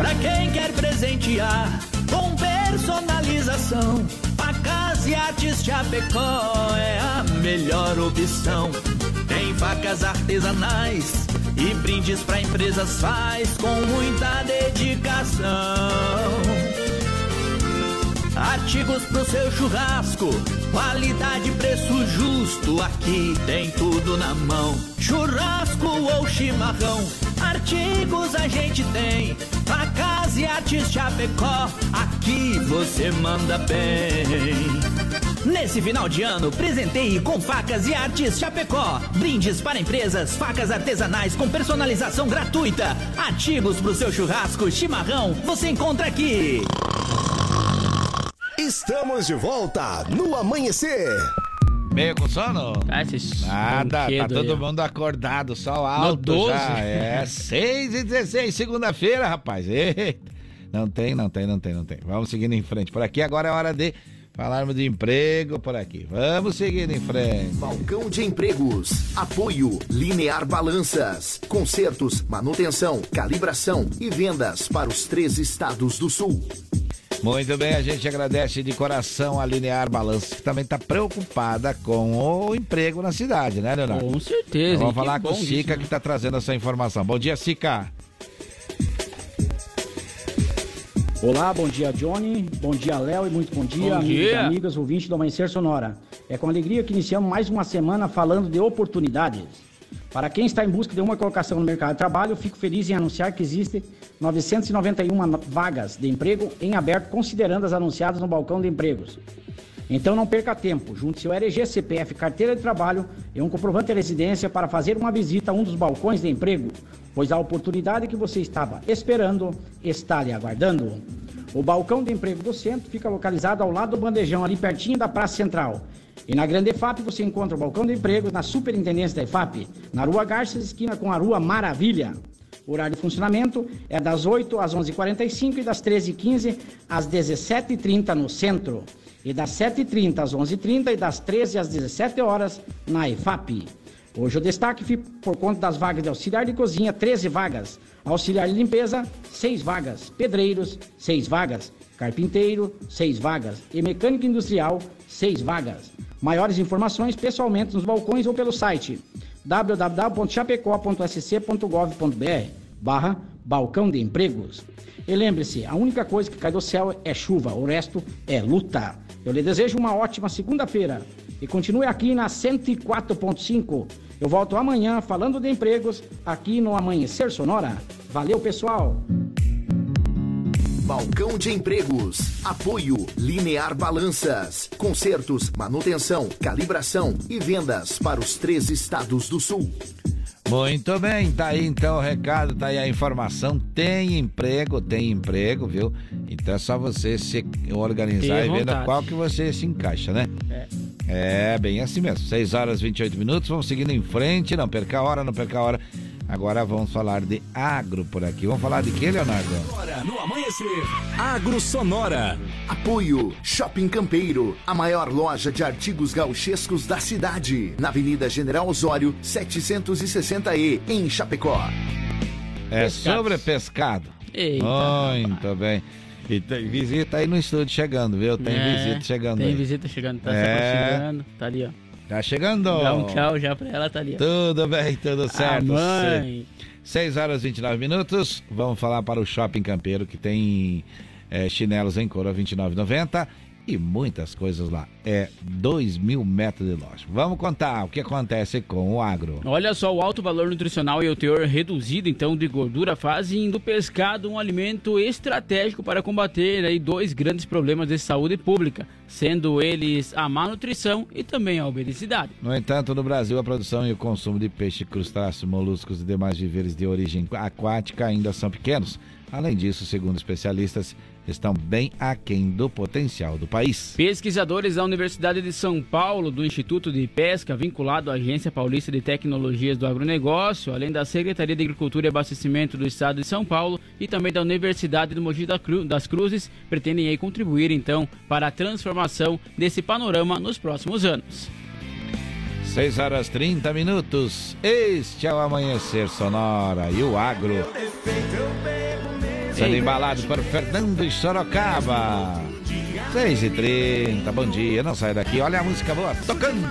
S38: Pra quem quer presentear com personalização, facas e artes Chapecó é a melhor opção. Tem facas artesanais e brindes pra empresas faz com muita dedicação. Artigos pro seu churrasco, qualidade preço justo, aqui tem tudo na mão. Churrasco ou chimarrão, artigos a gente tem. Facas e artes Chapecó, aqui você manda bem. Nesse final de ano, presenteie com facas e artes Chapecó. Brindes para empresas, facas artesanais com personalização gratuita. Artigos pro seu churrasco, chimarrão, você encontra aqui.
S10: Estamos de volta no amanhecer.
S1: Meio com sono?
S2: Ah, esses
S1: Nada, tá todo
S2: aí,
S1: mundo acordado, sol alto
S2: 12?
S1: já. É, 6 e 16, segunda-feira, rapaz. Eita. Não tem, não tem, não tem, não tem. Vamos seguindo em frente. Por aqui agora é hora de falarmos de emprego por aqui. Vamos seguindo em frente.
S8: Balcão de Empregos. Apoio Linear Balanças. Consertos, manutenção, calibração e vendas para os três estados do sul.
S1: Muito bem, a gente agradece de coração a Linear Balanço, que também está preocupada com o emprego na cidade, né, Leonardo?
S2: Com certeza.
S1: Vamos
S2: hein? Que
S1: falar com o Sica,
S2: isso, né?
S1: que está trazendo essa informação. Bom dia, Sica.
S44: Olá, bom dia Johnny, bom dia Léo e muito bom dia,
S2: Bom
S44: amigos e
S2: dia.
S44: amigas ouvintes do Amanhecer Sonora. É com alegria que iniciamos mais uma semana falando de oportunidades. Para quem está em busca de uma colocação no mercado de trabalho, fico feliz em anunciar que existem 991 vagas de emprego em aberto, considerando as anunciadas no balcão de empregos. Então não perca tempo, junte seu RG, CPF, carteira de trabalho e um comprovante de residência para fazer uma visita a um dos balcões de emprego, pois a oportunidade que você estava esperando está lhe aguardando. O balcão de emprego do centro fica localizado ao lado do bandejão, ali pertinho da Praça Central. E na Grande EFAP você encontra o balcão de empregos na Superintendência da EFAP, na Rua Garças, esquina com a Rua Maravilha. O horário de funcionamento é das 8 às 11h45 e das 13h15 às 17h30 no centro. E das 7h30 às 11h30 e das 13 às 17 horas na EFAP. Hoje o destaque fica por conta das vagas de auxiliar de cozinha, 13 vagas. Auxiliar de limpeza, 6 vagas. Pedreiros, 6 vagas. Carpinteiro, 6 vagas. E mecânico industrial, 6 vagas. Maiores informações pessoalmente nos balcões ou pelo site www.chapecó.sc.gov.br barra balcão de empregos. E lembre-se, a única coisa que cai do céu é chuva, o resto é luta. Eu lhe desejo uma ótima segunda-feira e continue aqui na 104.5. Eu volto amanhã falando de empregos aqui no Amanhecer Sonora. Valeu, pessoal!
S8: Balcão de Empregos. Apoio Linear Balanças. Consertos, manutenção, calibração e vendas para os três estados do sul.
S1: Muito bem, tá aí então o recado, tá aí a informação. Tem emprego, tem emprego, viu? Então é só você se organizar
S2: Tenha
S1: e
S2: vontade.
S1: qual que você se encaixa, né?
S2: É.
S1: É, bem assim mesmo. 6 horas e 28 minutos, vamos seguindo em frente. Não perca a hora, não perca a hora. Agora vamos falar de agro por aqui. Vamos falar de quê, Leonardo?
S10: Agora no amanhecer, Agro Sonora.
S8: Apoio Shopping Campeiro, a maior loja de artigos gauchescos da cidade, na Avenida General Osório, 760E, em Chapecó.
S1: É
S2: Pescados.
S1: sobre pescado.
S2: Eita.
S1: Muito bem. E tem visita aí no estúdio chegando, viu? Tem
S2: É,
S1: visita chegando
S2: Tem
S1: aí.
S2: visita chegando, tá
S1: É.
S2: aproximando. Tá ali, ó.
S1: Tá chegando.
S2: Dá um tchau já pra ela, tá ali.
S1: Tudo bem, tudo certo.
S2: mãe.
S1: 6 horas e 29 minutos. Vamos falar para o Shopping Campeiro, que tem eh, chinelos em couro a R$ 29,90 e muitas coisas lá. É 2 mil metros de loja. Vamos contar o que acontece com o agro.
S2: Olha só, o alto valor nutricional e o teor reduzido então de gordura fazem do pescado um alimento estratégico para combater aí dois grandes problemas de saúde pública, sendo eles a má nutrição e também a obesidade.
S1: No entanto, no Brasil, a produção e o consumo de peixe, crustáceo, moluscos e demais víveres de origem aquática ainda são pequenos. Além disso, segundo especialistas, estão bem aquém do potencial do país.
S2: Pesquisadores da Universidade de São Paulo, do Instituto de Pesca, vinculado à Agência Paulista de Tecnologias do Agronegócio, além da Secretaria de Agricultura e Abastecimento do Estado de São Paulo e também da Universidade do Mogi das Cruzes, pretendem aí contribuir então para a transformação desse panorama nos próximos anos.
S1: 6 horas 30 minutos. Este é o Amanhecer Sonora e o Agro. Sendo embalado por Fernando de Sorocaba. 6 e 30 bom dia. Não sai daqui. Olha a música boa tocando.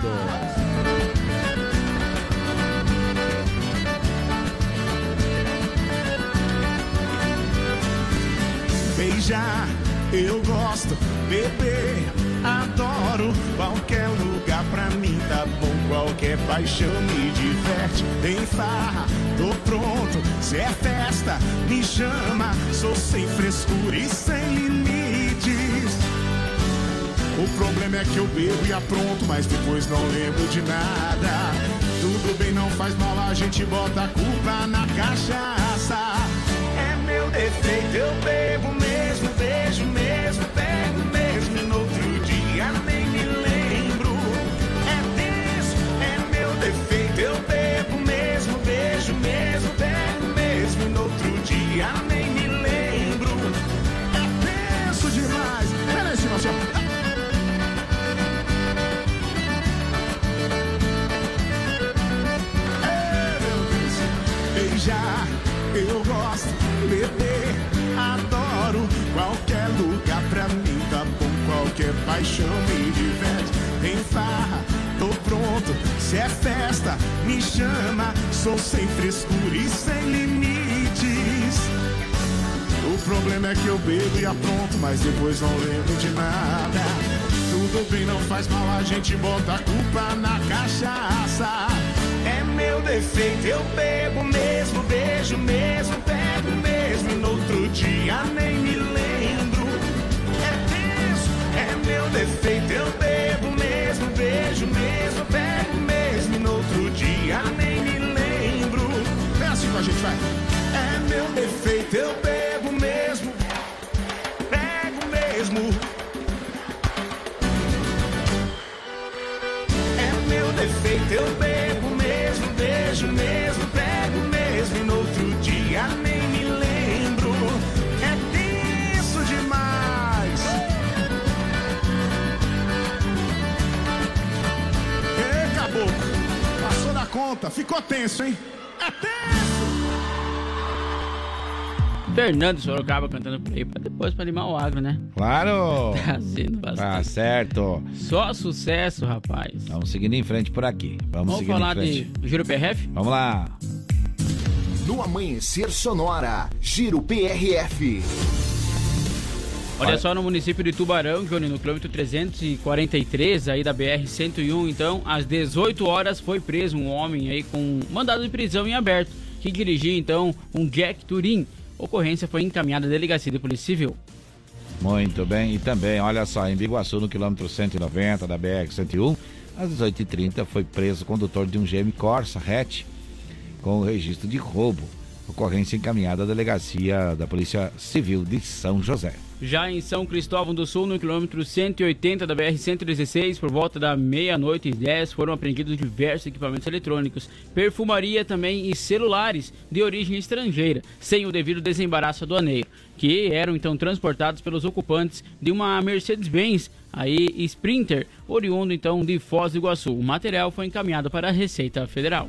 S43: Beijar, eu gosto, beber, adoro. Qualquer lugar pra mim tá bom, qualquer paixão me diverte. Tem farra, tô pronto, se é festa, me chama. Sou sem frescura e sem limites. O problema é que eu bebo e apronto, mas depois não lembro de nada. Tudo bem, não faz mal, a gente bota a culpa na cachaça. É meu defeito, eu bebo mesmo, qualquer paixão me diverte. Tem farra, tô pronto, se é festa, me chama. Sou sem frescura e sem limites. O problema é que eu bebo e apronto, mas depois não lembro de nada. Tudo bem, não faz mal, a gente bota a culpa na cachaça. É meu defeito, eu bebo mesmo, beijo mesmo, pego mesmo, no outro dia nem me lembro. Meu defeito, eu bebo mesmo, beijo mesmo, pego mesmo, no outro dia nem me lembro. É assim que a gente vai. É meu defeito, eu bebo mesmo, pego mesmo. É meu defeito, eu bebo pronta. Ficou tenso, hein?
S2: Fernando Sorocaba cantando por aí, pra depois pra animar o agro, né?
S1: Claro!
S2: Trazendo bastante.
S1: Tá certo.
S2: Só sucesso, rapaz.
S1: Vamos seguindo em frente por aqui. Vamos,
S2: Vamos
S1: seguindo
S2: falar
S1: em frente.
S2: de Juro PRF?
S1: Vamos lá.
S8: No Amanhecer Sonora, Giro PRF.
S2: Olha só, no município de Tubarão, Johnny, no quilômetro 343 aí da BR-101, então, às 18 horas foi preso um homem aí com mandado de prisão em aberto, que dirigia então um Jack Turim. Ocorrência foi encaminhada à delegacia de polícia civil.
S1: Muito bem. E também, olha só, em Biguaçu, no quilômetro 190 da BR-101, às 18h30 foi preso o condutor de um GM Corsa hatch com o registro de roubo. Ocorrência encaminhada à delegacia da Polícia Civil de São José.
S2: Já em São Cristóvão do Sul, no quilômetro 180 da BR-116, por volta da meia-noite e 10, foram apreendidos diversos equipamentos eletrônicos, perfumaria também e celulares de origem estrangeira, sem o devido desembaraço aduaneiro, que eram então transportados pelos ocupantes de uma Mercedes-Benz, aí Sprinter, oriundo então de Foz do Iguaçu. O material foi encaminhado para a Receita Federal.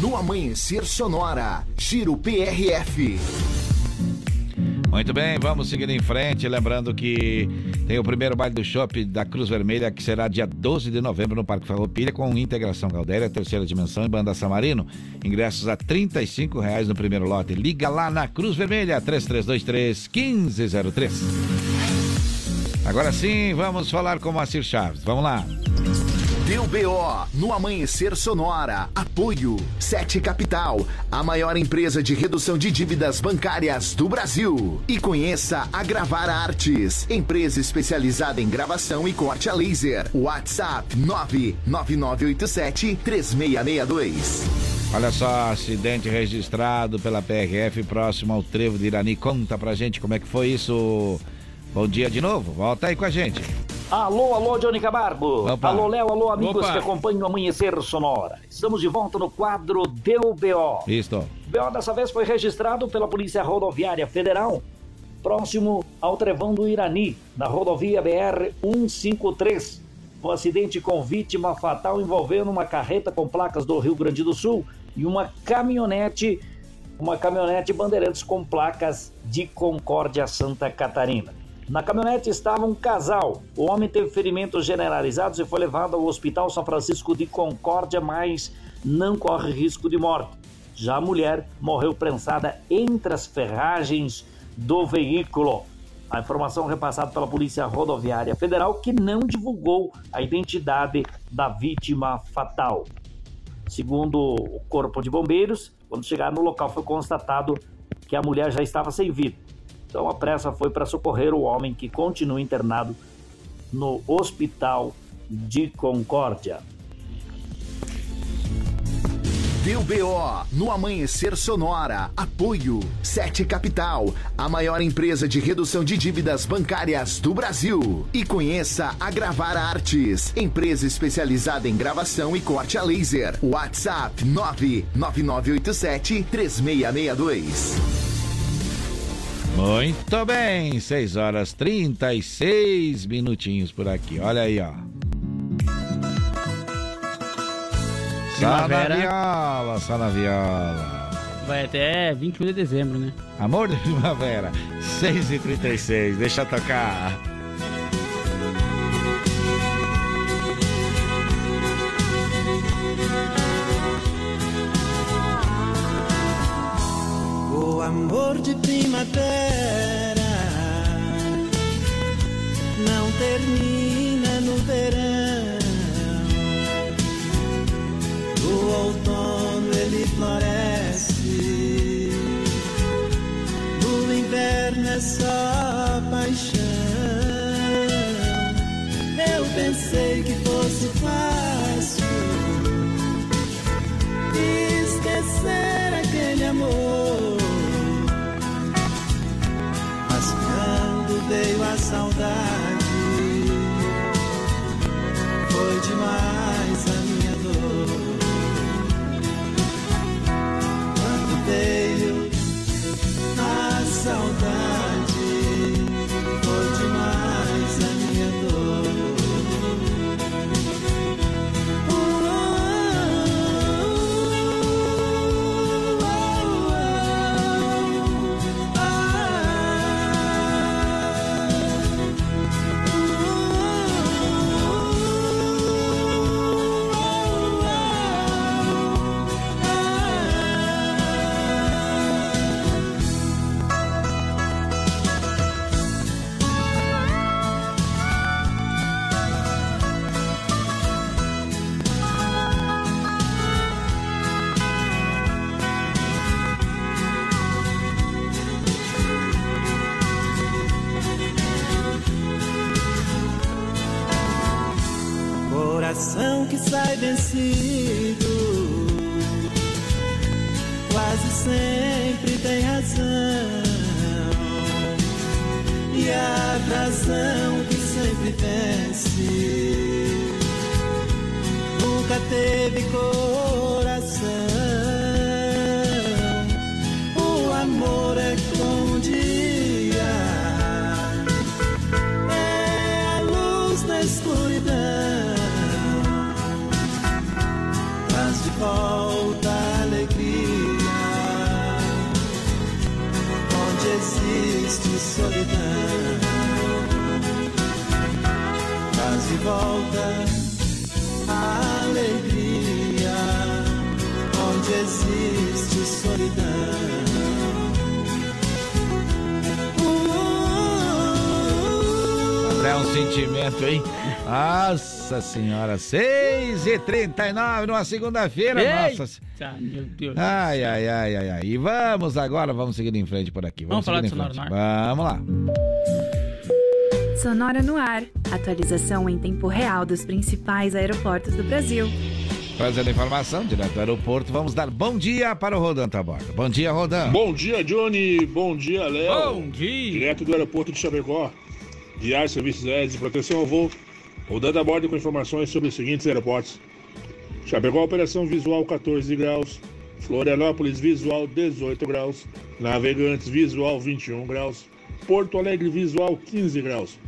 S8: No Amanhecer Sonora, Giro PRF.
S1: Muito bem, vamos seguindo em frente. Lembrando que tem o primeiro baile do shopping da Cruz Vermelha, que será dia 12 de novembro no Parque Farroupilha, com Integração Galdéria, Terceira Dimensão e Banda Samarino. Ingressos a 35 reais no primeiro lote. Liga lá na Cruz Vermelha, 3323-1503. Agora sim, vamos falar com o Moacir Chaves. Vamos lá.
S8: Deu BO no Amanhecer Sonora. Apoio Sete Capital, a maior empresa de redução de dívidas bancárias do Brasil. E conheça a Gravar Artes, empresa especializada em gravação e corte a laser. WhatsApp 99987 3662.
S1: Olha só, acidente registrado pela PRF próximo ao trevo de Irani. Conta pra gente como é que foi isso. Bom dia de novo, volta aí com a gente.
S22: Alô, alô, Johnny Camargo.
S1: Opa.
S22: Alô, Léo, alô, amigos
S1: Opa.
S22: que acompanham o Amanhecer Sonora. Estamos de volta no quadro Deu BO.
S1: Isto.
S22: BO dessa vez foi registrado pela Polícia Rodoviária Federal, próximo ao Trevão do Irani, na rodovia BR-153. Um acidente com vítima fatal envolvendo uma carreta com placas do Rio Grande do Sul e uma caminhonete, uma caminhonete Bandeirantes com placas de Concórdia, Santa Catarina. Na caminhonete estava um casal. O homem teve ferimentos generalizados e foi levado ao Hospital São Francisco de Concórdia, mas não corre risco de morte. Já a mulher morreu prensada entre as ferragens do veículo. A informação repassada pela Polícia Rodoviária Federal, que não divulgou a identidade da vítima fatal. Segundo o Corpo de Bombeiros, quando chegaram no local foi constatado que a mulher já estava sem vida. Então a pressa foi para socorrer o homem que continua internado no Hospital de Concórdia.
S8: Deu BO no Amanhecer Sonora. Apoio Sete Capital, a maior empresa de redução de dívidas bancárias do Brasil. E conheça a Gravar Artes, empresa especializada em gravação e corte a laser. WhatsApp 99987 3662.
S1: Muito bem, 6 horas 36 minutinhos por aqui. Olha aí, ó.
S2: Primavera.
S1: viola, só na viola.
S2: Vai até 21 de dezembro, né?
S1: Amor de primavera, 6 e 36 deixa tocar.
S9: Amor de primavera não termina no verão. No outono ele floresce. No inverno é só paixão. Eu pensei que fosse fácil esquecer aquele amor. Veio a saudade, foi demais a
S1: Nossa senhora, 6 e 39 numa segunda-feira, nossa. se-
S2: Eita, meu Deus.
S1: Ai, ai, ai, ai, ai. E vamos agora, vamos seguir em frente por aqui.
S2: Vamos falar
S1: seguir
S2: de
S1: em
S2: Sonora
S1: frente.
S2: no ar?
S1: Vamos lá.
S39: Sonora no ar. Atualização em tempo real dos principais aeroportos do Brasil.
S1: Trazendo informação direto do aeroporto, vamos dar bom dia para o Rodan Taborda. Bom dia, Rodan.
S3: Bom dia, Johnny. Bom dia, Léo.
S2: Bom dia.
S3: Direto do aeroporto de Chapecó. Diário Serviços Aéreos de Proteção ao Voo. Rodando a bordo com informações sobre os seguintes aeroportos. Chapecó, Operação Visual 14 graus. Florianópolis, Visual 18 graus. Navegantes, Visual 21 graus. Porto Alegre, Visual 15 graus.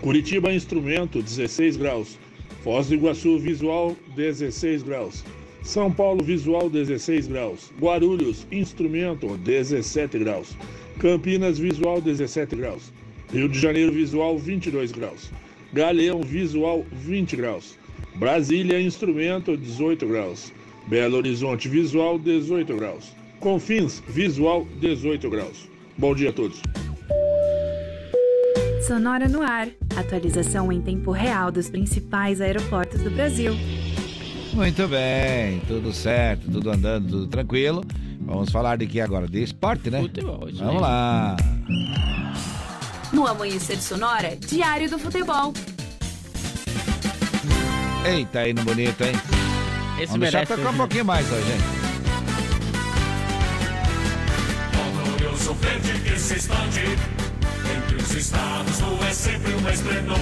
S3: Curitiba, Instrumento 16 graus. Foz do Iguaçu, Visual 16 graus. São Paulo, Visual 16 graus. Guarulhos, Instrumento 17 graus. Campinas, Visual 17 graus. Rio de Janeiro, Visual 22 graus. Galeão, Visual 20 graus. Brasília, Instrumento 18 graus. Belo Horizonte, Visual 18 graus. Confins, Visual 18 graus. Bom dia a todos.
S39: Sonora no ar. Atualização em tempo real dos principais aeroportos do Brasil.
S1: Muito bem, tudo certo, tudo andando, tudo tranquilo. Vamos falar de que agora? De esporte, né?
S2: Futebol,
S1: Vamos lá.
S45: No Amanhecer Sonora, Diário do Futebol.
S1: Eita, aí no bonito, hein?
S2: Esse
S1: Vamos deixar
S2: merece
S1: tocar um
S2: né?
S1: pouquinho mais hoje, hein?
S46: Glorioso verde que se expande entre os estados, tu é sempre um esplendor.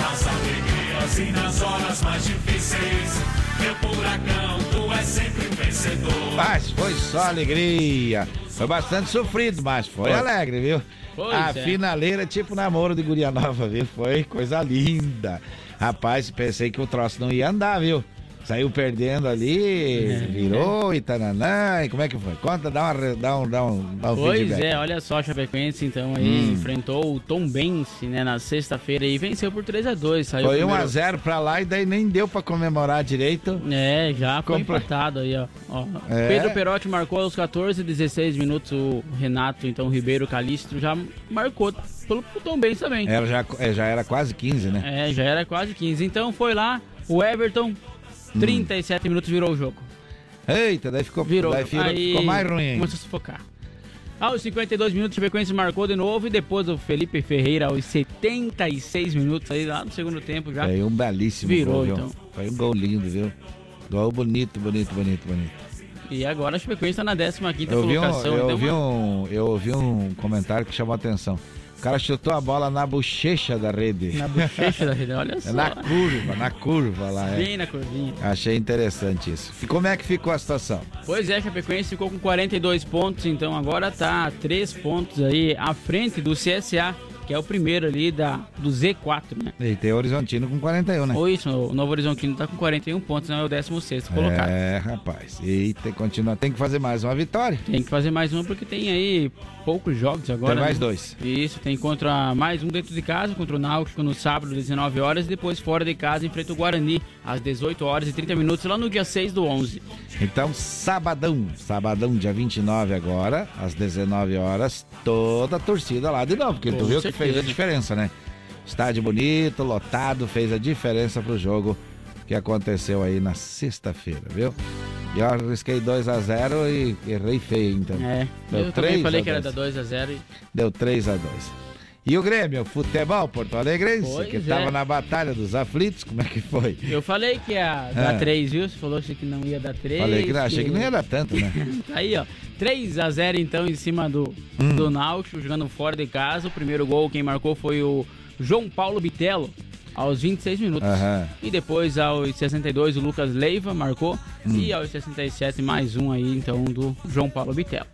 S46: Nas alegrias e nas horas mais difíceis, meu furacão, tu é sempre um vencedor.
S1: Mas foi só alegria. Foi bastante sofrido, mas foi
S2: Foi.
S1: alegre, viu?
S2: Pois
S1: a
S2: é.
S1: finaleira, é tipo namoro de guria nova, viu? Foi coisa linda. Rapaz, pensei que o troço não ia andar, viu? Saiu perdendo ali,
S2: É.
S1: virou e tananã. E como é que foi? Conta, dá, uma, dá um, dá um, dá um
S2: Pois
S1: feedback.
S2: é, olha só, a Chapecoense então aí
S1: Hum.
S2: enfrentou o Tom Bense, né, na sexta-feira e venceu por 3 a 2 saiu
S1: Foi
S2: primeiro-
S1: 1x0 pra lá e daí nem deu pra comemorar direito.
S2: É, já foi empatado aí, ó. Ó,
S1: É.
S2: Pedro Perotti marcou aos 14 e 16 minutos. O Renato, então, Ribeiro Calistro já marcou pelo Tom Benz também.
S1: Era já, é, já era quase 15, né?
S2: É, já era quase 15. Então foi lá, o Everton,
S1: Hum.
S2: 37 minutos virou o jogo.
S1: Eita, daí ficou,
S2: Virou.
S1: daí ficou,
S2: aí
S1: ficou mais ruim.
S2: Começou a sufocar. Aos 52 minutos, o Chapecoense marcou de novo e depois o Felipe Ferreira aos 76 minutos, aí lá no segundo tempo já.
S1: Foi um belíssimo
S2: Virou,
S1: gol,
S2: então.
S1: Foi um gol lindo, viu? Gol bonito, bonito, bonito, bonito.
S2: E agora a Chapecoense tá na 15ª
S1: Eu vi, um,
S2: colocação.
S1: eu,
S2: então,
S1: vi
S2: uma-
S1: um, eu ouvi um comentário que chamou a atenção. O cara chutou a bola na bochecha da rede.
S2: Na bochecha da rede, olha só.
S1: na curva, na curva lá. é.
S2: Bem na curvinha.
S1: Achei interessante isso. E como é que ficou a situação?
S2: Pois é, Chapecoense ficou com 42 pontos, então agora tá 3 pontos aí à frente do CSA, que é o primeiro ali da, do Z4, né?
S1: E tem o Horizontino com 41, né?
S2: Ou isso, o Novo Horizontino tá com 41 pontos, não é o 16 colocado.
S1: É, rapaz. E tem, continua, tem que fazer mais uma vitória.
S2: Tem que fazer mais uma porque tem aí poucos jogos agora.
S1: Tem mais
S2: né?
S1: dois.
S2: Isso, tem contra mais um dentro de casa, contra o Náutico no sábado, às 19 horas, e depois fora de casa enfrenta o Guarani às 18 horas e 30 minutos, lá no dia 6 do 11.
S1: Então, sabadão, sabadão, dia 29 agora, às 19 horas, toda a torcida lá de novo, porque
S2: Com
S1: tu viu que
S2: certeza.
S1: Fez a diferença, né? Estádio bonito, lotado, fez a diferença pro jogo que aconteceu aí na sexta-feira, viu? E eu arrisquei 2 a 0 e errei feio, então.
S2: É,
S1: Deu
S2: eu também
S1: 3
S2: falei que era
S1: 2.
S2: da 2 a 0 e
S1: Deu 3 a 2. E o Grêmio, futebol Porto Alegrense,
S2: Pois
S1: que
S2: é.
S1: estava na Batalha dos Aflitos, como é que foi?
S2: Eu falei que ia dar
S1: Ah.
S2: 3, viu? Você falou que não ia dar 3.
S1: Falei que não, achei que não ia dar tanto, né?
S2: Aí, ó. 3 a 0 então em cima do,
S1: Hum.
S2: do Náutico, jogando fora de casa. O primeiro gol quem marcou foi o João Paulo Bitelo, aos 26 minutos.
S1: Aham.
S2: E depois, aos 62, o Lucas Leiva marcou.
S1: Hum.
S2: E aos 67, mais um aí, então, do João Paulo Bitelo.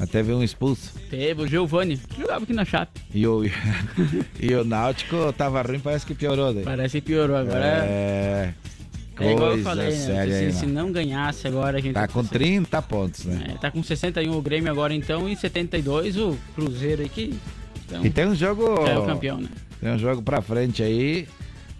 S1: Mas teve um expulso.
S2: Teve o Giovani, que jogava aqui na Chape.
S1: E o, e o Náutico tava ruim, parece que piorou daí.
S2: Parece que piorou agora.
S1: É.
S2: É igual eu falei, né? se,
S1: aí,
S2: se
S1: não.
S2: não ganhasse agora, a gente.
S1: Tá com 30 pontos, né?
S2: É, tá com 61 o Grêmio agora então e 72 o Cruzeiro aí que. Então,
S1: E tem um jogo.
S2: é o campeão, né?
S1: Tem um jogo pra frente aí.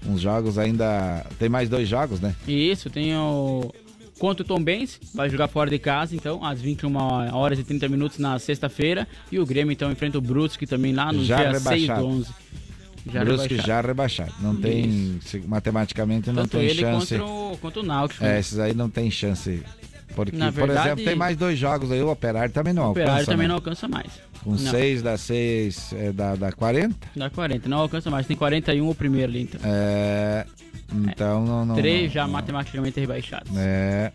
S1: Uns jogos ainda. Tem mais dois jogos, né?
S2: Isso, tem o. Contra o Tom Benz, vai jogar fora de casa, então, às 21 horas e 30 minutos na sexta-feira. E o Grêmio, então, enfrenta o Brusque também lá no
S1: Já
S2: dia 6
S1: rebaixado.
S2: do 11. Já
S1: Brusque
S2: rebaixado.
S1: já rebaixado. Não tem. se- Matematicamente não
S2: Tanto
S1: tem
S2: ele
S1: chance.
S2: contra o, contra o Náutico.
S1: É,
S2: né?
S1: esses aí não tem chance. Porque,
S2: Na
S1: por
S2: verdade-
S1: exemplo, tem mais dois jogos aí, o Operário também não
S2: o Operário
S1: alcança.
S2: também
S1: né?
S2: não alcança mais.
S1: Com
S2: Não.
S1: 6 dá 6, é, dá, dá 40.
S2: Dá 40, não alcança mais. Tem 41 o primeiro ali, então.
S1: É, então não. não
S2: 3
S1: não-
S2: já matematicamente rebaixados.
S1: É.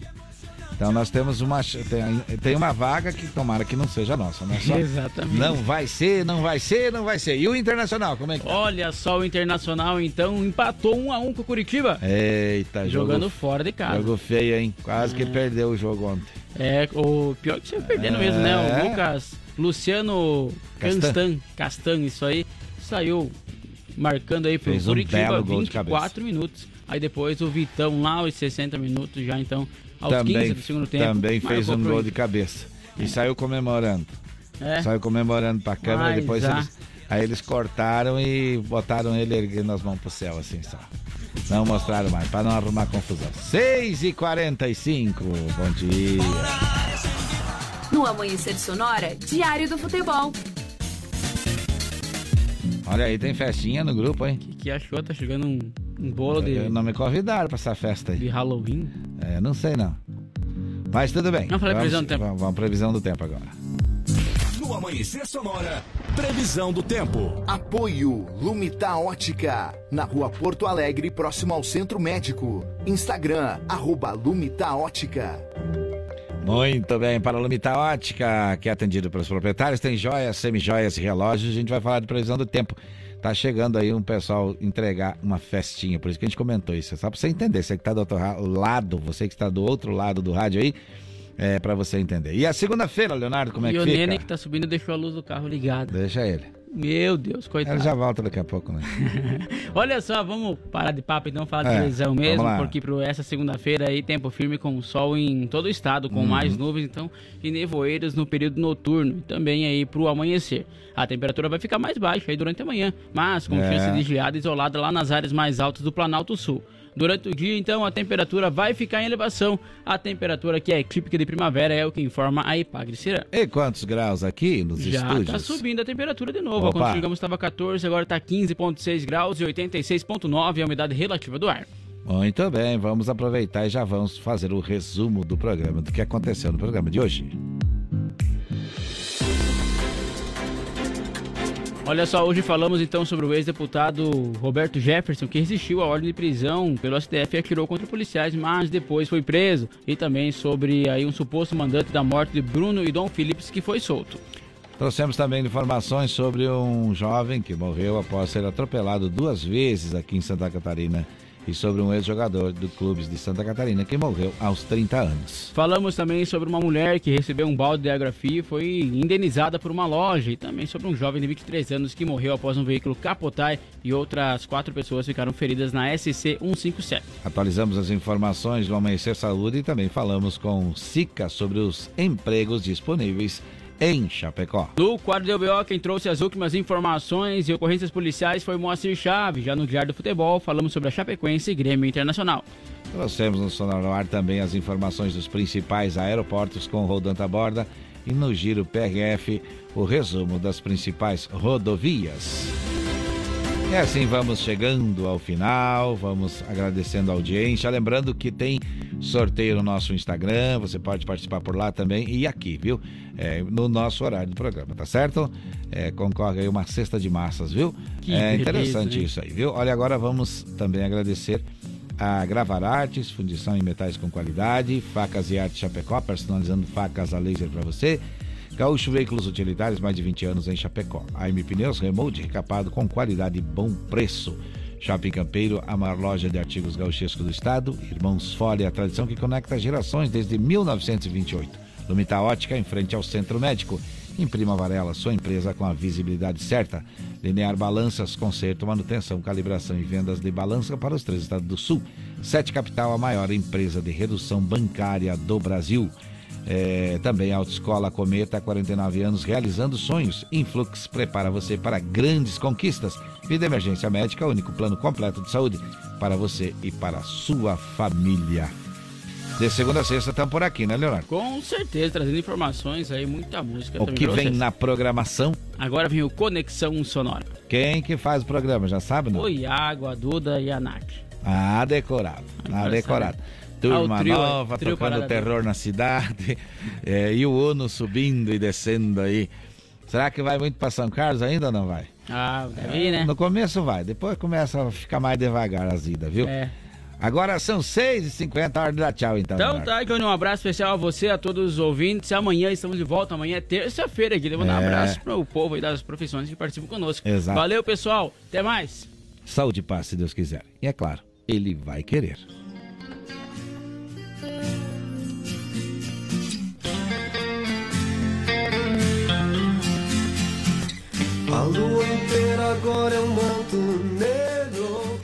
S1: Então nós temos uma. Tem, tem uma vaga que tomara que não seja nossa, né? Só-
S2: Exatamente.
S1: Não vai ser, não vai ser, não vai ser. E o Internacional, como é que tá?
S2: Olha só, o Internacional então empatou 1 a 1 com o Curitiba.
S1: Eita, jogo,
S2: Jogando fora de casa.
S1: Jogo feio, hein? Quase que
S2: É.
S1: perdeu o jogo ontem.
S2: É, o pior que você perdendo mesmo, né?
S1: É.
S2: O Lucas Luciano.
S1: Castan,
S2: Castan, isso aí, saiu marcando aí pro
S1: Fez um
S2: Curitiba
S1: belo gol de
S2: 24 minutos. Aí depois o Vitão lá aos 60 minutos já então aos
S1: também
S2: 15 do segundo tempo.
S1: também fez um gol de cabeça. E saiu comemorando.
S2: É.
S1: Saiu comemorando pra câmera,
S2: Mas,
S1: depois
S2: ah.
S1: eles, aí eles cortaram e botaram ele erguendo as mãos pro céu, assim só. Não mostraram mais, pra não arrumar confusão. 6h45, bom dia.
S39: No Amanhecer Sonora, Diário do Futebol.
S1: Olha aí, tem festinha no grupo, hein?
S2: Que achou, tá chegando um, um bolo de,
S1: Não me convidaram pra essa festa aí.
S2: de Halloween.
S1: É, não sei não. Mas tudo bem.
S2: Vamos falar previsão do tempo.
S1: Vamos, vamos previsão do tempo agora.
S10: No Amanhecer Sonora, previsão do tempo.
S8: Apoio Lumita Ótica, na rua Porto Alegre, próximo ao Centro Médico. Instagram, arroba Lumita Ótica.
S1: Muito bem, para a Lumita Ótica, que é atendido pelos proprietários, tem joias, semijoias e relógios. A gente vai falar de previsão do tempo. Tá chegando aí um pessoal entregar uma festinha, por isso que a gente comentou isso. Só para você entender, você que está do outro lado, você que está do outro lado do rádio aí, é para você entender. E a segunda-feira, Leonardo, como é
S2: e
S1: que
S2: o
S1: fica?
S2: Nene que tá subindo deixou a luz do carro ligada.
S1: Deixa ele.
S2: Meu Deus, coitado.
S1: Ele já volta daqui a pouco, né?
S2: Olha só, vamos parar de papo então, falar de
S1: É,
S2: televisão
S1: vamos
S2: mesmo, porque para essa segunda-feira aí, tempo firme com sol em todo o estado, com
S1: Uhum.
S2: mais nuvens então e nevoeiros no período noturno e também aí pro amanhecer. A temperatura vai ficar mais baixa aí durante a manhã, mas com
S1: É.
S2: chance de geada isolada lá nas áreas mais altas do Planalto Sul. Durante o dia, então, a temperatura vai ficar em elevação. A temperatura que é típica de primavera é o que informa a Ipagre Cirã.
S1: E quantos graus aqui nos
S2: Já
S1: estúdios?
S2: tá subindo a temperatura de novo.
S1: Opa.
S2: Quando chegamos estava 14, agora tá 15,6 graus e 86,9 a umidade relativa do ar.
S1: Muito bem, vamos aproveitar e já vamos fazer o resumo do programa, do que aconteceu no programa de hoje.
S2: Olha só, hoje falamos então sobre o ex-deputado Roberto Jefferson, que resistiu à ordem de prisão pelo STF e atirou contra policiais, mas depois foi preso. E também sobre aí um suposto mandante da morte de Bruno e Dom Phillips, que foi solto.
S1: Trouxemos também informações sobre um jovem que morreu após ser atropelado duas vezes aqui em Santa Catarina e sobre um ex-jogador do Clubes de Santa Catarina que morreu aos 30 anos.
S2: Falamos também sobre uma mulher que recebeu um balde de água fria e foi indenizada por uma loja. E também sobre um jovem de 23 anos que morreu após um veículo capotar e outras quatro pessoas ficaram feridas na SC 157.
S1: Atualizamos as informações do Amanhecer Saúde e também falamos com Sica sobre os empregos disponíveis em Chapecó.
S2: No quadro do BO, quem trouxe as últimas informações e ocorrências policiais foi Moacir Chaves. Já no Diário do Futebol, falamos sobre a Chapecoense e Grêmio Internacional.
S1: Trouxemos no Sonar no Ar também as informações dos principais aeroportos com Rodanta Borda e no Giro PRF o resumo das principais rodovias. E assim vamos chegando ao final, vamos agradecendo a audiência. Lembrando que tem sorteio no nosso Instagram, você pode participar por lá também e aqui, viu? É, no nosso horário do programa, tá certo? É, concorre aí uma cesta de massas, viu?
S2: Que
S1: é interessante isso aí, viu? Olha, agora vamos também agradecer a Gravar Artes, fundição em metais com qualidade, facas e arte Chapecó, personalizando facas a laser para você. Gaúcho Veículos Utilitários, mais de 20 anos em Chapecó. AM Pneus, remote recapado com qualidade e bom preço. Shopping Campeiro, a maior loja de artigos gauchescos do estado. Irmãos Fole, a tradição que conecta gerações desde 1928. Lumita Ótica, em frente ao Centro Médico. Imprima Varela, sua empresa com a visibilidade certa. Linear Balanças, conserto, manutenção, calibração e vendas de balança para os três estados do Sul. Sete Capital, a maior empresa de redução bancária do Brasil. É, também a Autoescola Cometa, 49 anos, realizando sonhos. Influx prepara você para grandes conquistas. Vida Emergência Médica, único plano completo de saúde para você e para a sua família. De segunda a sexta estamos por aqui, né, Leonardo?
S2: Com certeza, trazendo informações aí, muita música
S1: O que vem
S2: vocês.
S1: na programação?
S2: Agora vem o Conexão Sonora.
S1: Quem que faz o programa, já sabe, não?
S2: O Iago, a Duda e a Nath.
S1: Ah, decorado. Ah, decorado. Turma
S2: Ah, trio,
S1: nova,
S2: trio
S1: tocando
S2: Parada
S1: terror na cidade. é, e o Uno subindo e descendo aí. Será que vai muito para São Carlos ainda ou não vai?
S2: Ah, deve ir, né?
S1: No começo vai, depois começa a ficar mais devagar as idas, viu?
S2: É.
S1: Agora são 6h50, hora de dar tchau então.
S2: Então
S1: Leonardo.
S2: tá, Johnny, um abraço especial a você, a todos os ouvintes. Amanhã estamos de volta, amanhã é terça-feira aqui. Levando um
S1: É.
S2: abraço para o povo aí das profissões que participam conosco.
S1: Exato.
S2: Valeu, pessoal. Até mais.
S1: Saúde e paz, se Deus quiser. E é claro, ele vai querer. A lua inteira agora é um manto negro.